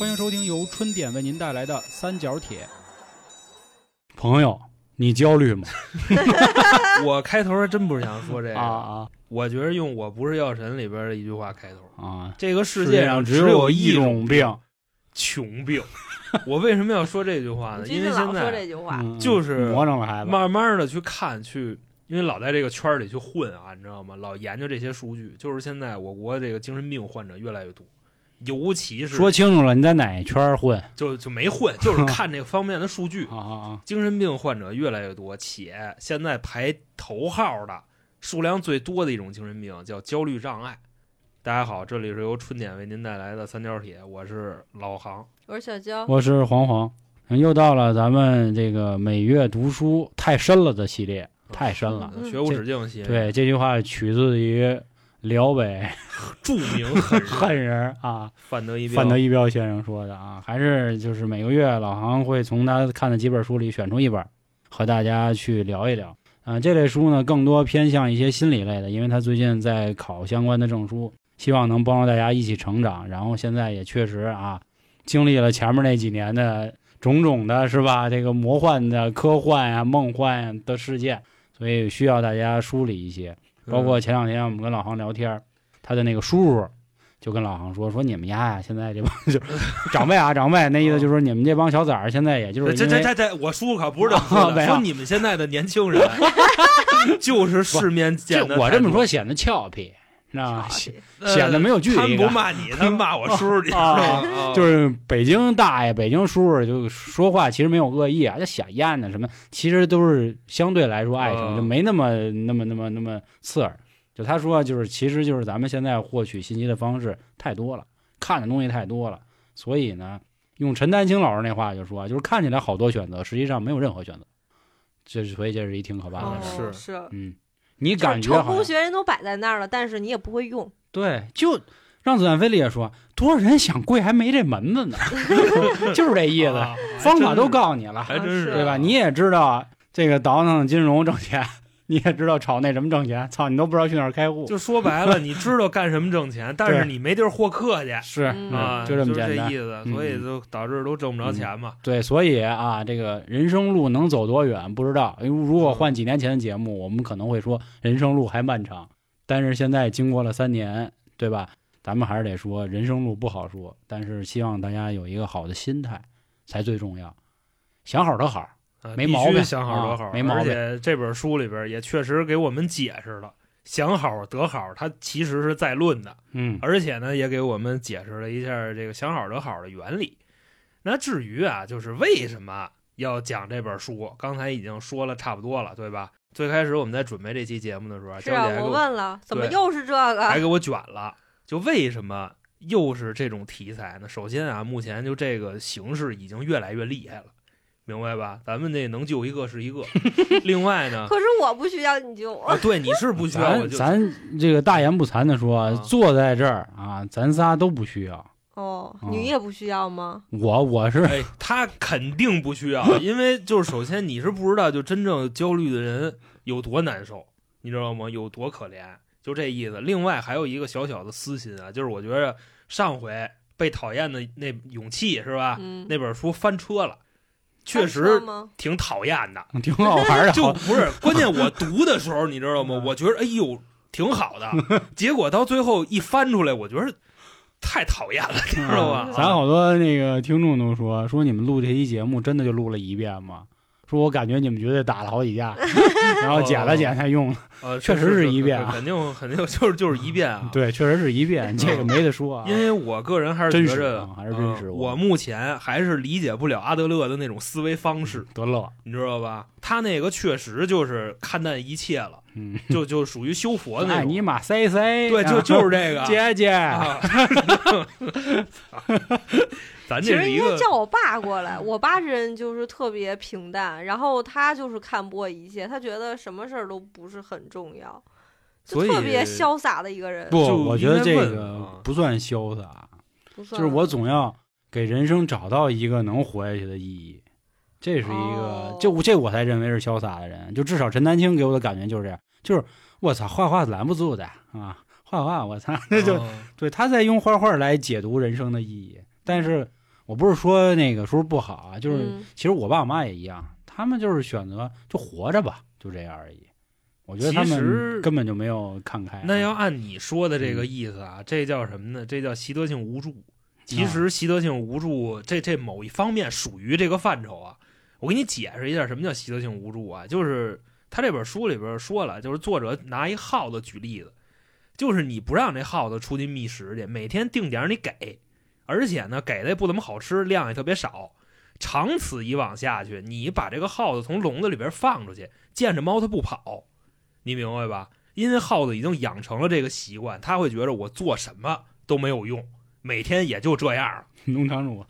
欢迎收听由春点为您带来的《三角铁》。朋友，你焦虑吗？我开头还真不是想说这个，啊啊我觉得用“我不是药神”里边的一句话开头。啊！这个世世界上只有一种病，穷病。我为什么要说这句话呢？因为现在这句话，嗯就是魔怔了孩子。慢慢的去看去，因为老在这个圈里去混啊，你知道吗？老研究这些数据，就是现在我国这个精神病患者越来越多，尤其是说清楚了，你在哪圈混？就就没混，就是看这方面的数据，啊 啊啊！精神病患者越来越多，且现在排头号的数量最多的一种精神病叫焦虑障碍。大家好，这里是由春点为您带来的三角铁，我是老航。我是小焦，我是黄黄，又到了咱们这个每月读书太深了的系列，太深了。嗯学无止境系列，对，这句话取自于辽北 著名狠人狠人啊，范德一彪。范德一彪先生说的啊，还是就是每个月老航会从他看的几本书里选出一本，和大家去聊一聊。啊、这类书呢更多偏向一些心理类的，因为他最近在考相关的证书，希望能帮助大家一起成长。然后现在也确实啊，经历了前面那几年的种种的是吧？这个魔幻的、科幻呀、梦幻的事件，所以需要大家梳理一些。包括前两天我们跟老航聊天，他的那个叔叔就跟老航说说你们家呀，现在这帮就是 长辈啊，长辈那意思就是说你们这帮小崽儿现在也就是这这这这，我叔叔可不是这么说说你们现在的年轻人 就是世面这见的。我这么说，显得俏皮，知道吗？显显得没有距他们不。骂你，他们骂我 叔叔，你知道啊吗？就是北京大爷、北京叔叔，就说话其实没有恶意啊，就小燕子什么，其实都是相对来说爱情，啊就没那么那么那么那么刺耳。就他说，就是其实就是咱们现在获取信息的方式太多了，看的东西太多了，所以呢，用陈丹青老师那话就说，就是看起来好多选择，实际上没有任何选择。这所以这是一挺可怕的事儿。哦是是，嗯，你感觉好像学人都摆在那儿了，但是你也不会用，对，就让子弹飞里也说，多少人想跪还没这门子呢，就是这意思。啊方法都告诉你了，还真是对吧？你也知道这个倒腾金融挣钱，你也知道炒那什么挣钱，操，你都不知道去哪儿开户，就说白了，你知道干什么挣钱，但是你没地儿获客去是嗯啊，就这么简单意。思，嗯所以就导致都挣不着钱嘛。对，所以啊，这个人生路能走多远不知道。如果换几年前的节目，我们可能会说人生路还漫长。但是现在经过了三年，对吧？咱们还是得说人生路不好说，但是希望大家有一个好的心态才最重要。想好的好，没毛病想好得好，啊没毛病而且这本书里边也确实给我们解释了，想好得好，它其实是在论的，嗯，而且呢，也给我们解释了一下这个想好得好的原理。那至于啊，就是为什么要讲这本书，刚才已经说了差不多了，对吧？最开始我们在准备这期节目的时候，是啊我问了，怎么又是这个？还给我卷了。就为什么又是这种题材呢？首先啊，目前就这个形势已经越来越厉害了，明白吧？咱们这能救一个是一个。另外呢，可是我不需要你救我，啊，对，你是不需要我救咱咱这个大言不惭的说，啊坐在这儿啊，咱仨都不需要。哦，哦你也不需要吗？我我是哎，他肯定不需要，因为就是首先你是不知道，就真正焦虑的人有多难受，你知道吗？有多可怜，就这意思。另外还有一个小小的私心啊，就是我觉着上回被讨厌的那勇气是吧？嗯，那本书翻车了，确实？挺讨厌的。挺好玩的，就不是关键，我读的时候你知道吗？我觉得哎呦挺好的，结果到最后一翻出来，我觉得太讨厌了，你知道吧？咱好多那个听众都说说你们录这期节目真的就录了一遍吗？说我感觉你们绝对打了好几架，然后剪了剪才用。呃，确实是一遍啊肯定肯定就是就是一遍啊。，对，确实是一遍，这个没得说啊。因为我个人还是真实觉着啊还是真实我目前还是理解不了阿德勒的那种思维方式，德勒，你知道吧？他那个确实就是看淡一切了，嗯，就就属于修佛的那种。爱你妈塞塞对，就就是这个。姐姐，啊 咱其实应该这是一个叫我爸过来，我爸这人就是特别平淡，然后他就是看破一切，他觉得什么事儿都不是很重要，就特别潇洒的一个人。不，就我觉得这个啊不算潇洒，不算就是我总要给人生找到一个能活下去的意义。这是一个，哦就这我才认为是潇洒的人。就至少陈丹青给我的感觉就是这样，就是我操，画画拦不住的啊，画画我操，那就哦对他在用画画来解读人生的意义。但是我不是说那个书不好啊，就是嗯其实我爸我妈也一样，他们就是选择就活着吧，就这样而已。我觉得他们根本就没有看开啊。那要按你说的这个嗯意思啊，这叫什么呢？这叫习得性无助。其实习得性无助，这这某一方面属于这个范畴啊。我给你解释一下什么叫习得性无助啊，就是他这本书里边说了，就是作者拿一耗子举例子，就是你不让这耗子出去觅食去，每天定点你给，而且呢给的也不怎么好吃，量也特别少。长此以往下去，你把这个耗子从笼子里边放出去，见着猫它不跑，你明白吧？因为耗子已经养成了这个习惯，它会觉得我做什么都没有用，每天也就这样。农场主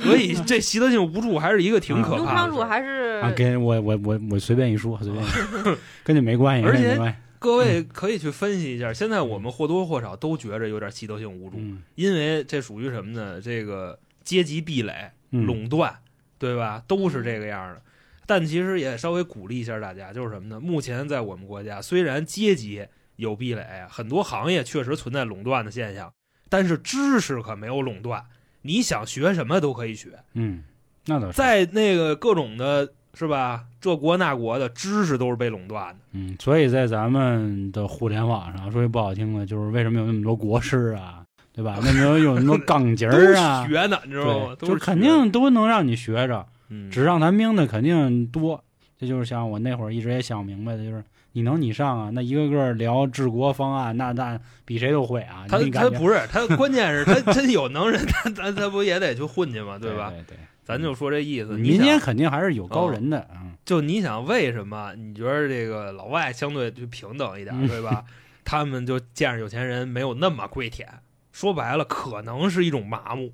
所以这习得性无助还是一个挺可农场主怕的事儿。还是啊，跟我我我我随便一说，随便一说，跟你没关系，而且跟你没关系。各位可以去分析一下，现在我们或多或少都觉着有点习得性无助，嗯因为这属于什么呢？这个阶级壁垒、嗯，垄断，对吧？都是这个样的。但其实也稍微鼓励一下大家，就是什么呢？目前在我们国家，虽然阶级有壁垒，很多行业确实存在垄断的现象，但是知识可没有垄断。你想学什么都可以学，嗯，那倒是。在那个各种的，是吧？这国那国的知识都是被垄断的。嗯，所以在咱们的互联网上，说句不好听的，就是为什么有那么多国师啊，对吧？为什么有那么多杠节都儿啊？学呢，你知道吗？就肯定都能让你学着，嗯，纸上谈兵的肯定多。这就是像我那会儿一直也想明白的，就是你能你上啊，那一个个聊治国方案，那那比谁都会啊。他他不是他，关键是他真有能人，他咱他不也得去混去吗？对吧？对对，咱就说这意思。你民间，肯定还是有高人的，嗯就你想为什么你觉得这个老外相对就平等一点，嗯对吧？他们就见着有钱人没有那么跪舔，说白了可能是一种麻木，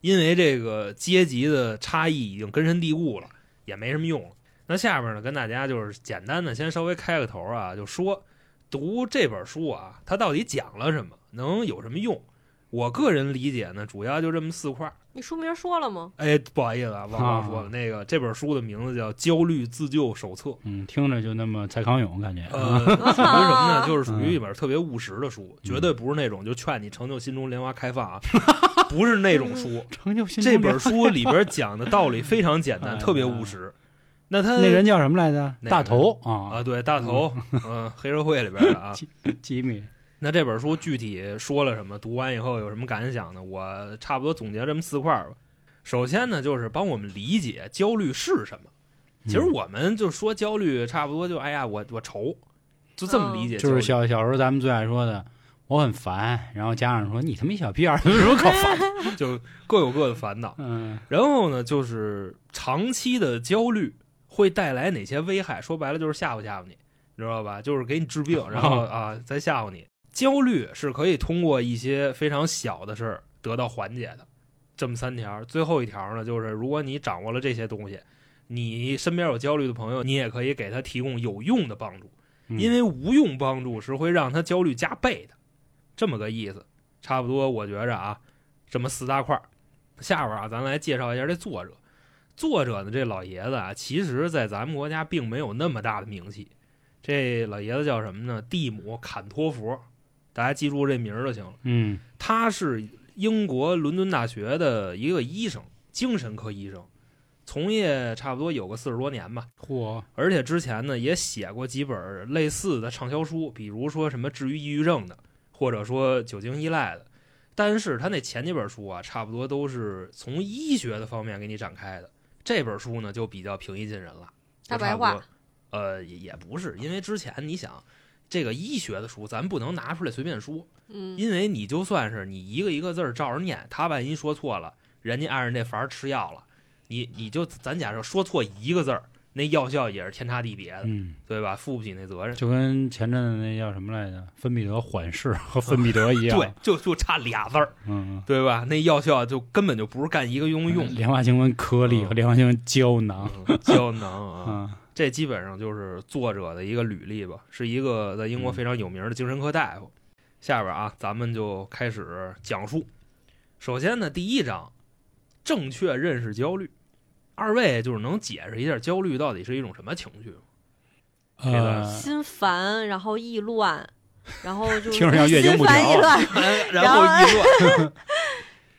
因为这个阶级的差异已经根深蒂固了，也没什么用了。那下边呢，跟大家就是简单的先稍微开个头啊，就说读这本书啊，它到底讲了什么，能有什么用？我个人理解呢，主要就这么四块儿。你书名说了吗？哎，不好意思啊，忘了说了，啊那个这本书的名字叫《焦虑自救手册》。嗯，听着就那么蔡康永感觉，呃，属于什么呢？就是属于嗯一本特别务实的书，绝对不是那种就劝你成就心中莲花开放啊，不是那种书。成就心这本书里边讲的道理非常简单，哎特别务实。那他那人叫什么来着？大头啊，啊，对，大头，嗯，黑社会里边的啊。吉米，那这本书具体说了什么？读完以后有什么感想呢？我差不多总结这么四块儿吧。首先呢，就是帮我们理解焦虑是什么。其实嗯我们就说焦虑，差不多就哎呀，我我愁，就这么理解。就是小小时候咱们最爱说的，我很烦，然后家长说你他妈一小屁孩儿有什么可烦的？就各有各的烦恼。嗯然后呢，就是长期的焦虑会带来哪些危害？说白了就是吓唬吓唬你，你知道吧？就是给你治病，然后啊再吓唬你。焦虑是可以通过一些非常小的事儿得到缓解的。这么三条，最后一条呢，就是如果你掌握了这些东西，你身边有焦虑的朋友，你也可以给他提供有用的帮助。嗯因为无用帮助是会让他焦虑加倍的，这么个意思。差不多，我觉着啊，这么四大块儿。下边啊，咱来介绍一下这作者。作者呢，这老爷子啊，其实在咱们国家并没有那么大的名气。这老爷子叫什么呢？蒂姆·坎托佛，大家记住这名儿就行了。嗯他是英国伦敦大学的一个医生，精神科医生，从业差不多有个四十多年吧。嚯，而且之前呢也写过几本类似的畅销书，比如说什么治愈抑郁症的，或者说酒精依赖的。但是他那前几本书啊，差不多都是从医学的方面给你展开的。这本书呢就比较平易近人了，大白话。呃，也也不是，因为之前你想，这个医学的书咱不能拿出来随便说，嗯，因为你就算是你一个一个字儿照着念，他万一说错了，人家按着那法儿吃药了，你你就咱假设说错一个字儿，那药效也是天差地别的，嗯，对吧？负不起那责任。就跟前阵子那叫什么来着，芬必得缓释和芬必得一样，对，就就差俩字儿，嗯，对吧？那药效就根本就不是干一个用用。莲花清瘟颗粒嗯和莲花清瘟胶囊，嗯胶囊啊，嗯这基本上就是作者的一个履历吧，是一个在英国非常有名的精神科大夫。下边啊，咱们就开始讲述。首先呢，第一章，正确认识焦虑。二位就是能解释一下焦虑到底是一种什么情绪吗？呃，心烦，然后意乱，然后 就听着像月经不调心烦意乱，然后议论，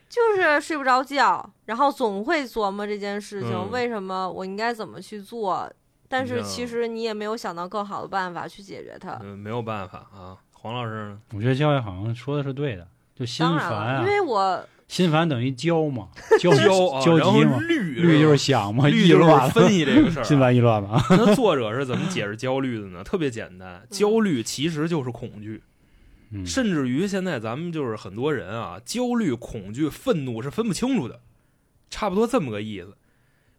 就是睡不着觉，然后总会琢磨这件事情，嗯为什么我应该怎么去做，但是嗯其实你也没有想到更好的办法去解决它。嗯，没有办法啊。黄老师呢？我觉得教育好像说的是对的，就心当然了，烦啊因，为我心烦等于焦嘛，焦焦啊，焦然后急嘛，虑虑就是想嘛，虑就是意乱了，分析这个事儿啊。心烦意乱嘛。那作者是怎么解释焦虑的呢？特别简单，焦虑其实就是恐惧，嗯甚至于现在咱们就是很多人啊，焦虑、恐惧、愤怒是分不清楚的，差不多这么个意思。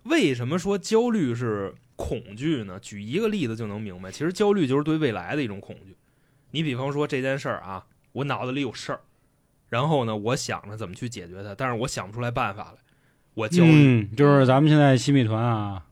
为什么说焦虑是恐惧呢？举一个例子就能明白，其实焦虑就是对未来的一种恐惧。你比方说这件事儿啊，我脑子里有事儿，然后呢，我想着怎么去解决它，但是我想不出来办法来，我焦虑、嗯，就是咱们现在新米团啊，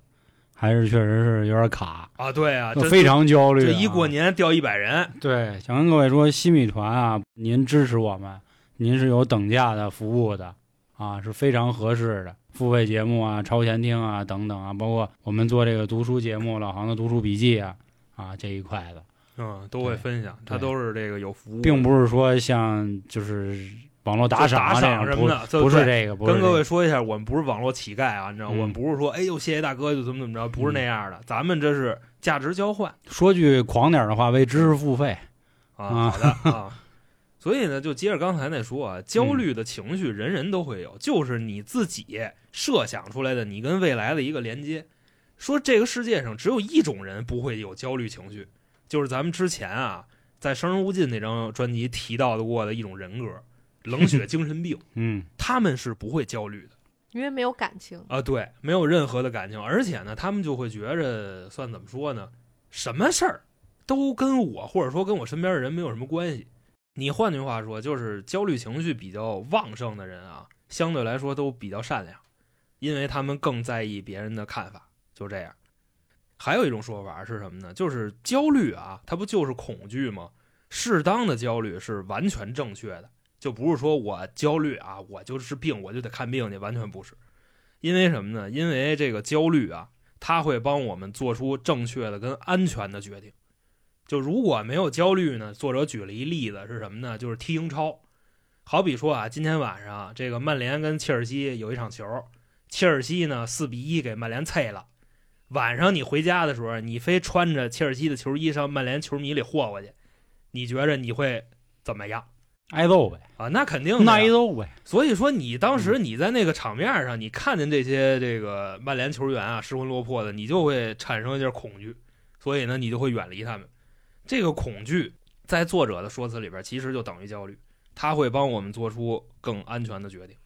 还是确实是有点卡，啊。对啊，这非常焦虑、啊。这一过年掉一百人，对，想跟各位说，新米团啊，您支持我们，您是有等价的服务的啊，是非常合适的。付费节目啊、超前听啊等等啊，包括我们做这个读书节目、老航的读书笔记啊啊这一块的，嗯，都会分享，他都是这个有服务，并不是说像就是网络打赏什么的，不不是这个，跟各位说一下，我们不是网络乞丐啊，你知道，嗯我们不是说哎呦谢谢大哥就怎么怎么着，不是那样的，咱们这是价值交换说句狂点儿的话，为知识付费。啊。啊好的 啊，所以呢，就接着刚才那说啊，焦虑的情绪人人都会有，就是你自己设想出来的，你跟未来的一个连接。说这个世界上只有一种人不会有焦虑情绪，就是咱们之前啊在《生人勿近》那张专辑提到的过的一种人格——冷血精神病，嗯他们是不会焦虑的。因为没有感情，啊，对，没有任何的感情，而且呢，他们就会觉着，算怎么说呢？什么事儿都跟我或者说跟我身边的人没有什么关系。你换句话说，就是焦虑情绪比较旺盛的人啊，相对来说都比较善良，因为他们更在意别人的看法，就这样。还有一种说法是什么呢？就是焦虑啊，它不就是恐惧吗？适当的焦虑是完全正确的，就不是说我焦虑啊，我就是病，我就得看病去，完全不是。因为什么呢？因为这个焦虑啊，它会帮我们做出正确的跟安全的决定。就如果没有焦虑呢，作者举了一例子是什么呢？就是踢英超。好比说啊，今天晚上这个曼联跟切尔西有一场球，切尔西呢四比一给曼联啐了。晚上你回家的时候，你非穿着切尔西的球衣上曼联球迷里霍霍去，你觉着你会怎么样挨揍呗，啊？那肯定挨揍呗。所以说，你当时你在那个场面上，你看见这些这个曼联球员啊失魂落魄的，你就会产生一点恐惧，所以呢，你就会远离他们。这个恐惧在作者的说辞里边，其实就等于焦虑，他会帮我们做出更安全的决定。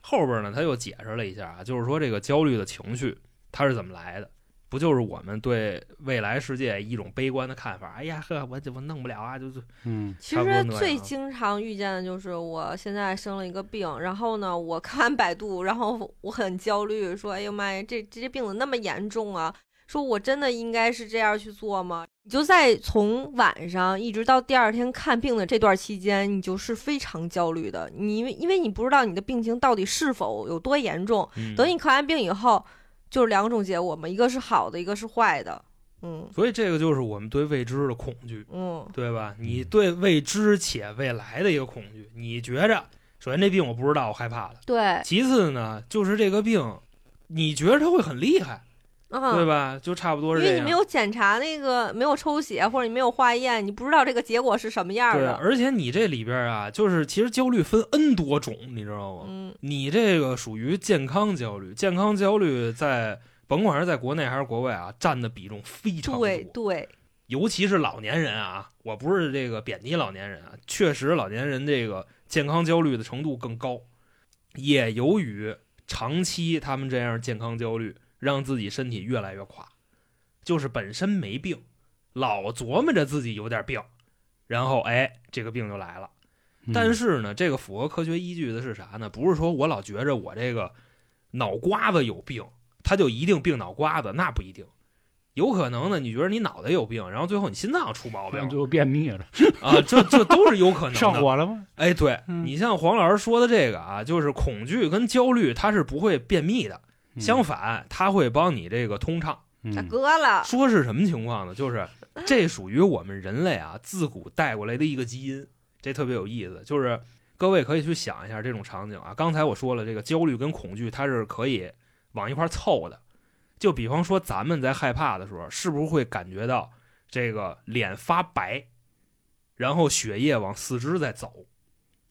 后边呢，他又解释了一下啊，就是说这个焦虑的情绪它是怎么来的？不就是我们对未来世界一种悲观的看法？哎呀呵，我我弄不了啊，就是嗯其实最经常遇见的就是我现在生了一个病，然后呢，我看完百度，然后我很焦虑，说：“哎呦妈呀，这这些病怎么那么严重啊？”说我真的应该是这样去做吗？你就在从晚上一直到第二天看病的这段期间，你就是非常焦虑的。你因为因为你不知道你的病情到底是否有多严重，嗯等你看完病以后，就是两种结果嘛，一个是好的，一个是坏的。嗯所以这个就是我们对未知的恐惧。嗯对吧？你对未知且未来的一个恐惧，你觉着，首先这病我不知道，我害怕了；对，其次呢，就是这个病，你觉着它会很厉害，嗯，对吧？就差不多是这样。因为你没有检查那个，没有抽血或者你没有化验，你不知道这个结果是什么样对，的。而且你这里边啊，就是其实焦虑分 N 多种，你知道吗？嗯你这个属于健康焦虑，健康焦虑在甭管是在国内还是国外啊，占的比重非常多。对对，尤其是老年人啊，我不是这个贬低老年人啊，确实老年人这个健康焦虑的程度更高，也由于长期他们这样健康焦虑，让自己身体越来越垮，就是本身没病，老琢磨着自己有点病，然后哎，这个病就来了。嗯但是呢，这个符合科学依据的是啥呢？不是说我老觉着我这个脑瓜子有病，他就一定病脑瓜子，那不一定。有可能呢，你觉得你脑袋有病，然后最后你心脏出毛病最后便秘了，啊，这这都是有可能的。上火了吗？哎，对嗯你像黄老师说的这个啊，就是恐惧跟焦虑，它是不会便秘的，相反，它会帮你这个通畅。嗯大哥了，说是什么情况呢？就是这属于我们人类啊自古带过来的一个基因，这特别有意思。就是各位可以去想一下这种场景啊。刚才我说了，这个焦虑跟恐惧它是可以往一块儿凑的。就比方说咱们在害怕的时候，是不是会感觉到这个脸发白，然后血液往四肢在走？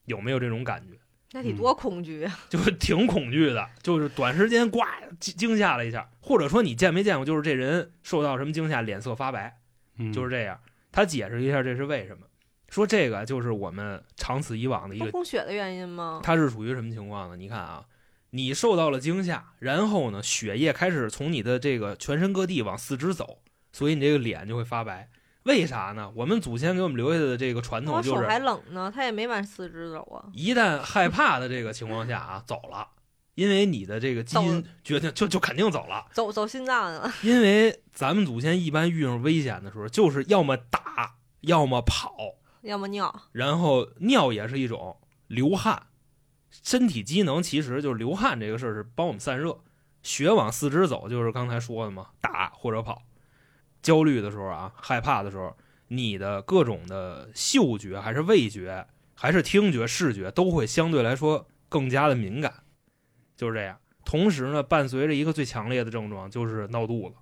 有没有这种感觉？那得多恐惧啊！就挺恐惧的，就是短时间呱惊惊吓了一下，或者说你见没见过，就是这人受到什么惊吓，脸色发白，嗯就是这样。他解释一下这是为什么，说这个就是我们长此以往的一不个，供血的原因吗？它是属于什么情况呢？你看啊，你受到了惊吓，然后呢，血液开始从你的这个全身各地往四肢走，所以你这个脸就会发白。为啥呢？我们祖先给我们留下的这个传统就是，还冷呢，他也没往四肢走啊。一旦害怕的这个情况下啊，走了，因为你的这个基因决定就就肯定走了。走走心脏了，因为咱们祖先一般遇上危险的时候，就是要么打，要么跑，要么尿。然后尿也是一种流汗。身体机能其实就是流汗这个事儿是帮我们散热，血往四肢走就是刚才说的嘛，打或者跑。焦虑的时候啊，害怕的时候，你的各种的嗅觉还是味觉还是听觉、视觉都会相对来说更加的敏感，就是这样。同时呢，伴随着一个最强烈的症状就是闹肚子。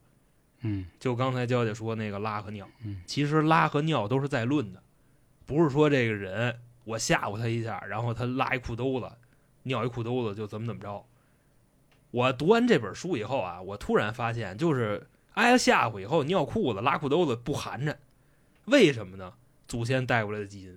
嗯就刚才娇姐说那个拉和尿，嗯其实拉和尿都是在论的，不是说这个人我吓唬他一下，然后他拉一裤兜子，尿一裤兜子就怎么怎么着。我读完这本书以后啊，我突然发现，就是挨了吓唬以后尿裤子、拉裤兜子不寒碜，为什么呢？祖先带过来的基因。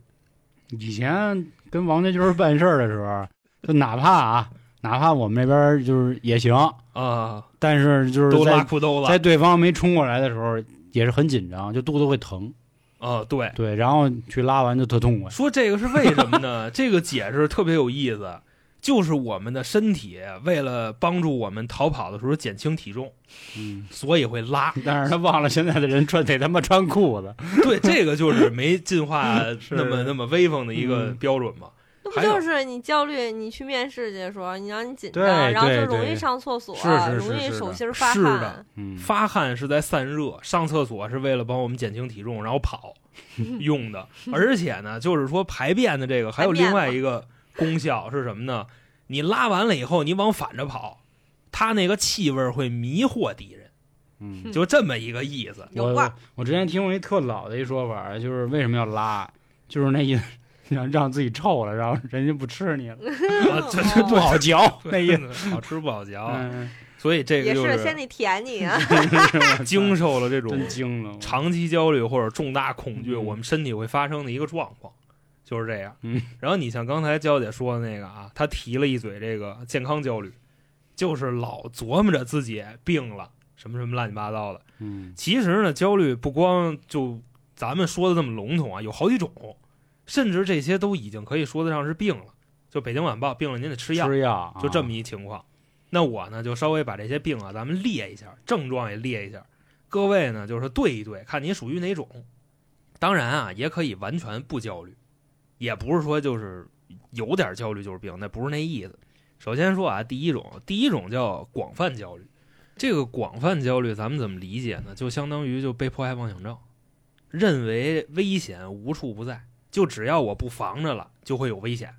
以前跟王家军办事儿的时候，就哪怕啊，哪怕我们这边就是也行，啊，但是就是都拉裤兜子在对方没冲过来的时候，也是很紧张，就肚子会疼。啊，对，对，然后去拉完就特痛快。说这个是为什么呢？这个解释特别有意思，就是我们的身体为了帮助我们逃跑的时候减轻体重，嗯，所以会拉。但是他忘了现在的人穿得他妈穿裤子。对，这个就是没进化 那么那么威风的一个嗯标准嘛。那不还有就是你焦虑，你去面试去的时候，你让你紧对张，然后就容易上厕所，是是是容易手心儿发是的汗。嗯，发汗是在散热，上厕所是为了帮我们减轻体重，然后跑 用的。而且呢，就是说排便的这个还有另外一个功效是什么呢？你拉完了以后，你往反着跑，它那个气味会迷惑敌人，嗯，就这么一个意思。我我之前听过一特老的一说法，就是为什么要拉，就是那意思，让让自己臭了，然后人家不吃你了，啊，这这不好嚼 那意思。好吃不好嚼，嗯，所以这个也就是先得舔你啊！经受了这种真惊了，长期焦虑或者重大恐惧，嗯。我们身体会发生的一个状况，就是这样。嗯，然后你像刚才娇姐说的那个啊，她提了一嘴这个健康焦虑，就是老琢磨着自己病了，什么什么乱七八糟的。嗯其实呢，焦虑不光就咱们说的这么笼统啊，有好几种，甚至这些都已经可以说得上是病了。就北京晚报病了，您得吃药，吃药啊就这么一情况。那我呢，就稍微把这些病啊，咱们列一下，症状也列一下，各位呢就是对一对，看你属于哪种。当然啊，也可以完全不焦虑，也不是说就是有点焦虑就是病，那不是那意思。首先说啊，第一种，第一种叫广泛焦虑。这个广泛焦虑，咱们怎么理解呢？就相当于就被迫害妄想症，认为危险无处不在，就只要我不防着了，就会有危险。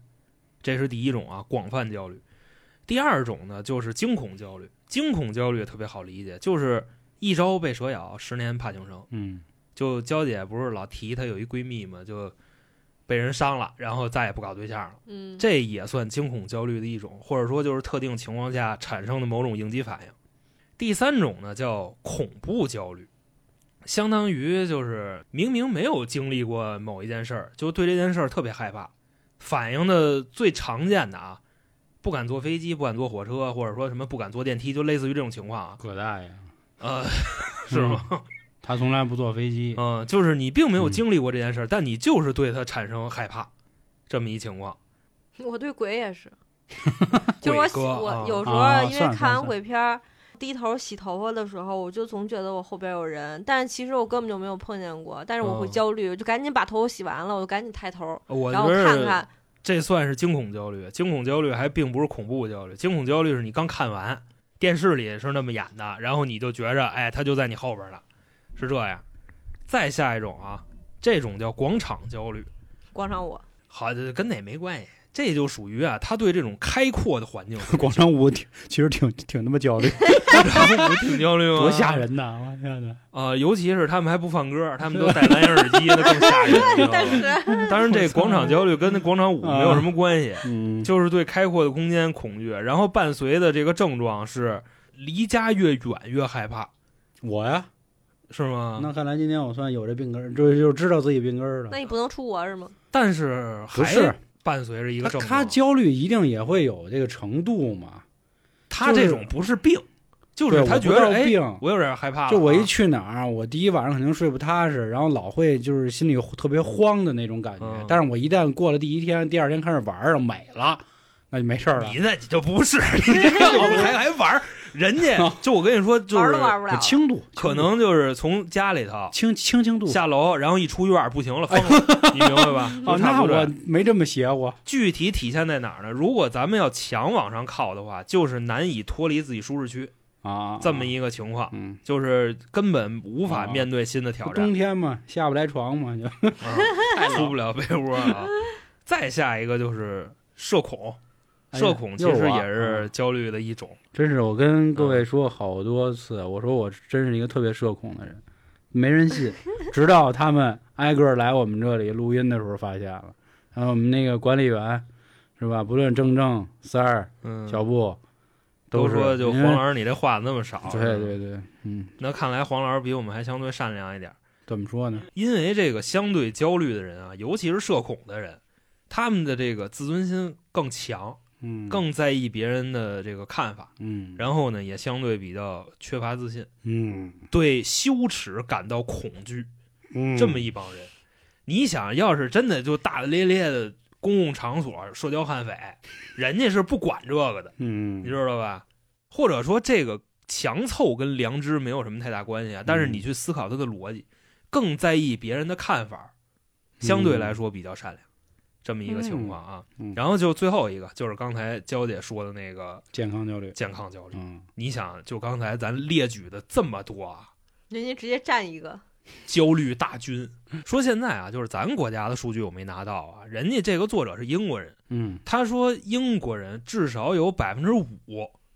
这是第一种啊，广泛焦虑。第二种呢，就是惊恐焦虑。惊恐焦虑特别好理解，就是一朝被蛇咬，十年怕井绳。嗯就娇姐不是老提她有一闺蜜嘛，就被人伤了，然后再也不搞对象了。嗯，这也算惊恐焦虑的一种，或者说就是特定情况下产生的某种应激反应。第三种呢叫恐怖焦虑，相当于就是明明没有经历过某一件事儿，就对这件事儿特别害怕。反映的最常见的啊，不敢坐飞机，不敢坐火车，或者说什么不敢坐电梯，就类似于这种情况啊。葛大爷呃，是吗？他从来不坐飞机，嗯，就是你并没有嗯。经历过这件事儿，但你就是对他产生害怕，这么一情况。我对鬼也是，就是我喜鬼哥啊。我有时啊候因为看完鬼片儿，低头洗头发的时候，我就总觉得我后边有人，但是其实我根本就没有碰见过，但是我会嗯。焦虑，我就赶紧把头发洗完了，我就赶紧抬头，我然后看看，这算是惊恐焦虑，惊恐焦虑还并不是恐怖焦虑，惊恐焦虑是你刚看完电视里是那么演的，然后你就觉着，哎，他就在你后边了，是这样。再下一种啊，这种叫广场焦虑，广场舞。好，这跟那没关系，这就属于啊，他对这种开阔的环境 广场舞挺其实挺挺他妈焦虑，广场舞挺焦虑吗？多吓人呐！我天哪！啊、尤其是他们还不放歌，他们都戴蓝牙耳机，那更吓人。但是当然，这广场焦虑跟那广场舞没有什么关系，嗯，就是对开阔的空间恐惧，然后伴随的这个症状是离家越远越害怕，我呀，是吗？那看来今天我算有这病根儿，就就知道自己病根儿了那。你不能出国是吗？但是还是伴随着一个他症状，他焦虑一定也会有这个程度嘛？他这种不是病，就是他觉得病，我有点害怕。就我一去哪儿，我第一晚上肯定睡不踏实，然后老会就是心里特别慌的那种感觉。嗯但是我一旦过了第一天，第二天开始玩儿了，美了，那就没事儿了你。那你就不是，你这个还还玩儿，人家 就我跟你说，就玩是都玩不了。轻度可能就是从家里头轻轻轻度下楼，然后一出院不行了，疯了，你明白吧？哦，那我没这么邪乎。具体体现在哪儿呢？如果咱们要强往上靠的话，就是难以脱离自己舒适区，啊，这么一个情况，嗯，就是根本无法啊面对新的挑战冬，天嘛，下不来床嘛，就啊 出不了被窝啊。再下一个就是社恐，社恐其实也是啊焦虑的一种。真是我跟各嗯位说好多次，我说我真是一个特别社恐的人，没人信，直到他们挨个来我们这里录音的时候发现了。然后我们那个管理员是吧？不论正正、三儿、嗯，小布，是都说就黄老师你这话那么少，对对对，嗯，那看来黄老师比我们还相对善良一点。怎么说呢？因为这个相对焦虑的人啊，尤其是社恐的人，他们的这个自尊心更强，嗯，更在意别人的这个看法，嗯，然后呢，也相对比较缺乏自信，嗯。对羞耻感到恐惧，嗯，这么一帮人。你想要是真的就大大咧咧的公共场所社交悍匪，人家是不管这个的，嗯，你知道吧？或者说这个强凑跟良知没有什么太大关系啊，但是你去思考他的逻辑，更在意别人的看法，相对来说比较善良，这么一个情况啊。嗯嗯。然后就最后一个就是刚才娇姐说的那个健康焦虑，健康焦虑。嗯。你想，就刚才咱列举的这么多啊，人家直接占一个，焦虑大军，说现在啊，就是咱国家的数据我没拿到啊，人家这个作者是英国人，嗯。他说英国人至少有百分之五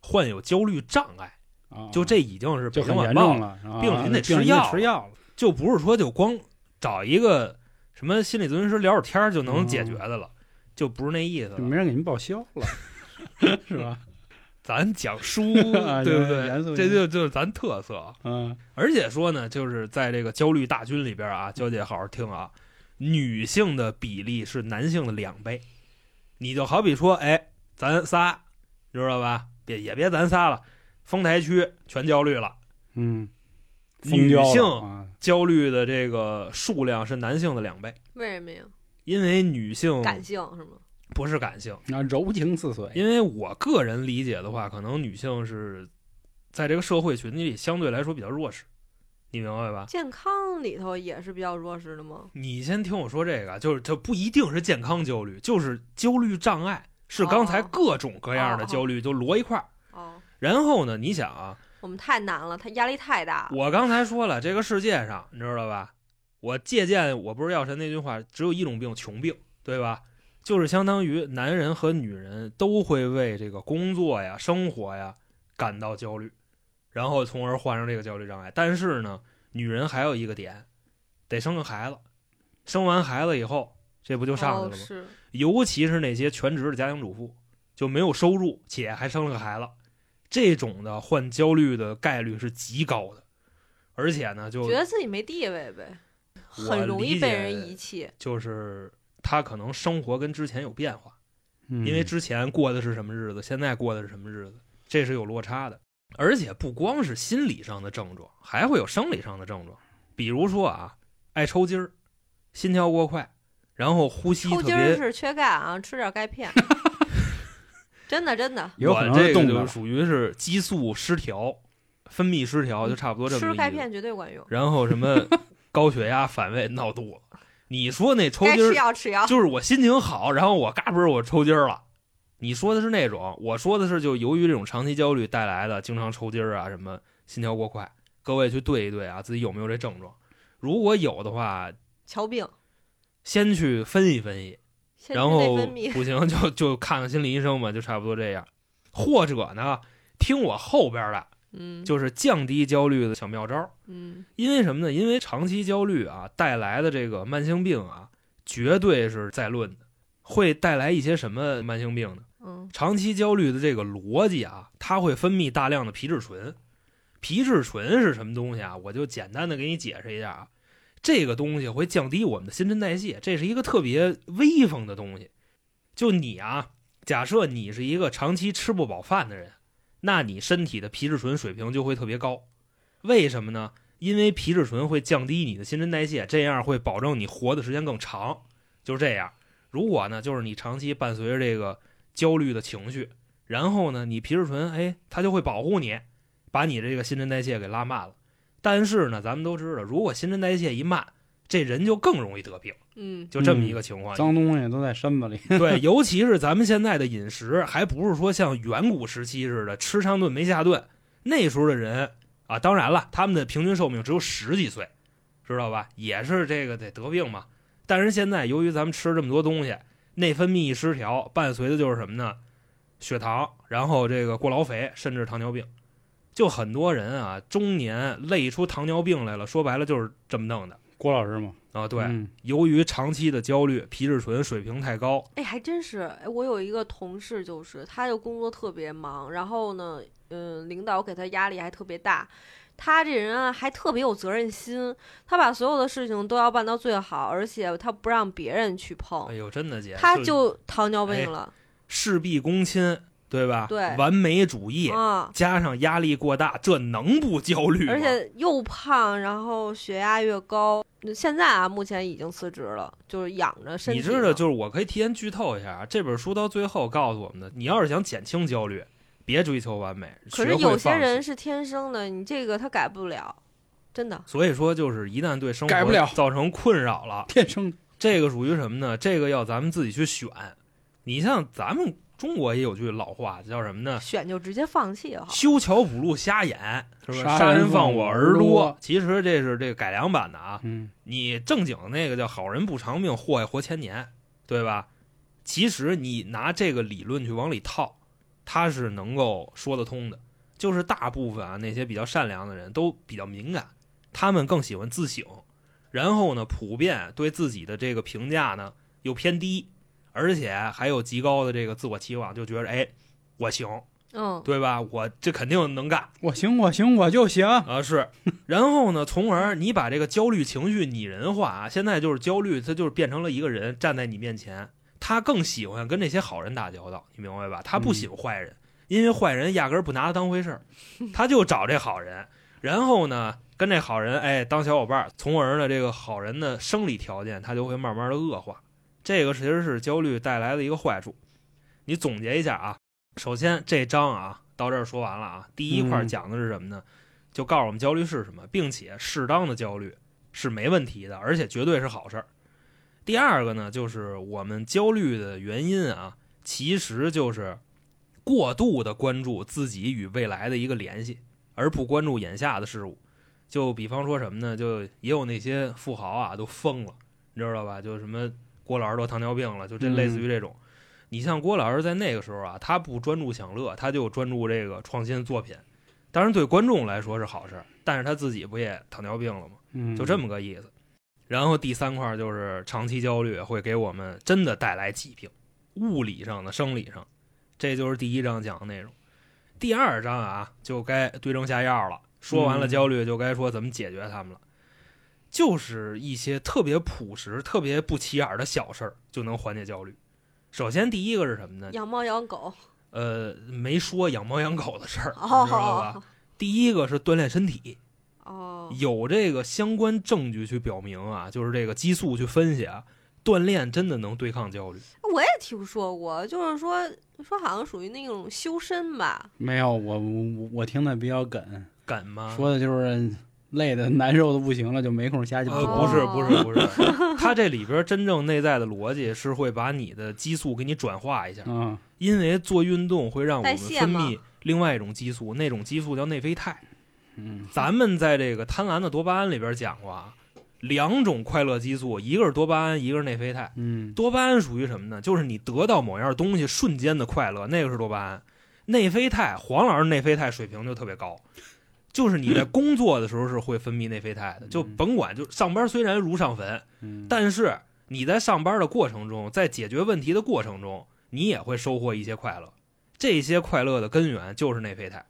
患有焦虑障碍，啊，就这已经是就很北京晚报严重了，啊病人得吃药吃药了，就不是说就光找一个什么心理咨询师聊会儿天儿就能解决的了，就不是那意思了。没人给您报销了，是吧？咱讲书，啊对不对？这就就是咱特色。嗯而且说呢，就是在这个焦虑大军里边啊，娇姐好好听啊，女性的比例是男性的两倍。你就好比说，哎，咱仨，知道吧？别也别咱仨了，丰台区全焦虑了，嗯，女性啊焦虑的这个数量是男性的两倍，为什么呀？因为女性感性是吗？不是感性。啊，柔情似水，因为我个人理解的话，可能女性是在这个社会群体里相对来说比较弱势，你明白吧？健康里头也是比较弱势的吗？你先听我说这个，就是它不一定是健康焦虑，就是焦虑障碍，是刚才哦各种各样的焦虑就摞一块儿。哦，然后呢，你想啊，我们太难了，他压力太大了。我刚才说了，这个世界上你知道吧？我借鉴我不是药神那句话，只有一种病，穷病，对吧？就是相当于男人和女人都会为这个工作呀、生活呀感到焦虑，然后从而患上这个焦虑障碍。但是呢，女人还有一个点，得生个孩子，生完孩子以后，这不就上去了吗？尤其是那些全职的家庭主妇，就没有收入且还生了个孩子，这种的患焦虑的概率是极高的，而且呢，就觉得自己没地位呗，很容易被人遗弃。就是他可能生活跟之前有变化，嗯因为之前过的是什么日子，现在过的是什么日子，这是有落差的。而且不光是心理上的症状，还会有生理上的症状，比如说啊，爱抽筋儿，心跳过快，然后呼吸特抽筋儿。是缺钙啊，吃点钙片。真的真的，有可能我这个是冻的就属于是激素失调，分泌失调，就差不多这么吃个意思。钙片绝对管用。然后什么 高血压、反胃、闹肚子，你说那抽该吃筋儿，药吃药。就是我心情好，然后我嘎嘣儿我抽筋儿了。你说的是那种，我说的是就由于这种长期焦虑带来的经常抽筋儿啊，什么心跳过快，各位去对一对啊，自己有没有这症状？如果有的话，瞧病，先去分析分析，然后不行就就看看心理医生吧，就差不多这样。或者呢，听我后边的，嗯，就是降低焦虑的小妙招。嗯因为什么呢？因为长期焦虑啊带来的这个慢性病啊，绝对是在论的。会带来一些什么慢性病呢？嗯长期焦虑的这个逻辑啊，它会分泌大量的皮质醇。皮质醇是什么东西啊？我就简单的给你解释一下啊。这个东西会降低我们的新陈代谢，这是一个特别威风的东西。就你啊，假设你是一个长期吃不饱饭的人，那你身体的皮质醇水平就会特别高。为什么呢？因为皮质醇会降低你的新陈代谢，这样会保证你活的时间更长。就这样。如果呢，就是你长期伴随着这个焦虑的情绪，然后呢，你皮质醇，哎，它就会保护你，把你这个新陈代谢给拉慢了。但是呢，咱们都知道，如果新陈代谢一慢，这人就更容易得病，嗯就这么一个情况。脏东西都在身子里。对，尤其是咱们现在的饮食，还不是说像远古时期似的吃上顿没下顿。那时候的人啊，当然了，他们的平均寿命只有十几岁，知道吧？也是这个得得病嘛。但是现在由于咱们吃这么多东西，内分泌失调，伴随的就是什么呢？血糖，然后这个过劳肥，甚至糖尿病。就很多人啊，中年累出糖尿病来了，说白了就是这么弄的。郭老师吗，啊。对，嗯。由于长期的焦虑，皮质醇水平太高，哎，还真是，哎，我有一个同事，就是他就工作特别忙，然后呢，嗯，领导给他压力还特别大。他这人啊，还特别有责任心，他把所有的事情都要办到最好，而且他不让别人去碰。哎，呦，真的姐，他就就糖尿哎病了。事必躬亲，对吧？对完美主义、啊。加上压力过大，这能不焦虑吗？而且又胖，然后血压越高。现在啊，目前已经辞职了，就是养着身体。你知道，就是我可以提前剧透一下，这本书到最后告诉我们的，你要是想减轻焦虑，别追求完美，可是有些人是天生的，你这个他改不了，真的。所以说，就是一旦对生活改不了造成困扰了，天生这个属于什么呢？这个要咱们自己去选。你像咱们中国也有句老话，叫什么呢？选就直接放弃好。修桥补路瞎眼，是吧？杀杀人人放我放我耳耳朵其实这是这个改良版的啊。嗯，你正经那个叫好人不长命，祸害活千年，对吧？其实你拿这个理论去往里套，它是能够说得通的。就是大部分啊那些比较善良的人都比较敏感，他们更喜欢自省，然后呢，普遍对自己的这个评价呢又偏低，而且还有极高的这个自我期望，就觉得哎，我行，嗯，对吧？我这肯定能干。我行我行我就行。啊，是，然后呢，从而你把这个焦虑情绪拟人化啊，现在就是焦虑，它就是变成了一个人站在你面前，他更喜欢跟那些好人打交道，你明白吧？他不喜欢坏人，因为坏人压根儿不拿他当回事儿，他就找这好人，然后呢，跟这好人哎当小伙伴儿，从而呢，这个好人的生理条件他就会慢慢的恶化，这个其实是焦虑带来的一个坏处。你总结一下啊，首先这章啊到这儿说完了啊，第一块嗯讲的是什么呢？就告诉我们焦虑是什么，并且适当的焦虑是没问题的，而且绝对是好事儿。第二个呢，就是我们焦虑的原因啊，其实就是过度的关注自己与未来的一个联系，而不关注眼下的事物。就比方说什么呢？就也有那些富豪啊，都疯了，你知道吧？就什么郭老师得糖尿病了，就这嗯类似于这种。你像郭老师在那个时候啊，他不专注享乐，他就专注这个创新作品。当然，对观众来说是好事儿，但是他自己不也糖尿病了吗？嗯，就这么个意思。然后第三块就是长期焦虑会给我们真的带来疾病，物理上的、生理上，这就是第一章讲的内容。第二章啊，就该对症下药了。说完了嗯焦虑，就该说怎么解决他们了。就是一些特别朴实、特别不起眼的小事儿就能缓解焦虑。首先第一个是什么呢？养猫养狗，呃，没说养猫养狗的事儿，哦你知道吧？第一个是锻炼身体，哦，有这个相关证据去表明啊，就是这个激素去分析啊，锻炼真的能对抗焦虑。我也听说过，就是说说好像属于那种修身吧，没有我我我听的比较梗，梗吗？说的就是累的难受的不行了，就没空瞎鸡。不是，不是，不是，它这里边真正内在的逻辑是会把你的激素给你转化一下，嗯因为做运动会让我们分泌另外一种激素，那种激素叫内啡肽。嗯咱们在这个贪婪的多巴胺里边讲过啊，两种快乐激素，一个是多巴胺，一个是内啡肽。嗯多巴胺属于什么呢？就是你得到某样东西瞬间的快乐，那个是多巴胺。内啡肽，黄老师内啡肽水平就特别高，就是你在工作的时候是会分泌内啡肽的，就甭管就上班虽然如上坟，嗯，但是你在上班的过程中，在解决问题的过程中，你也会收获一些快乐。这些快乐的根源就是内啡肽。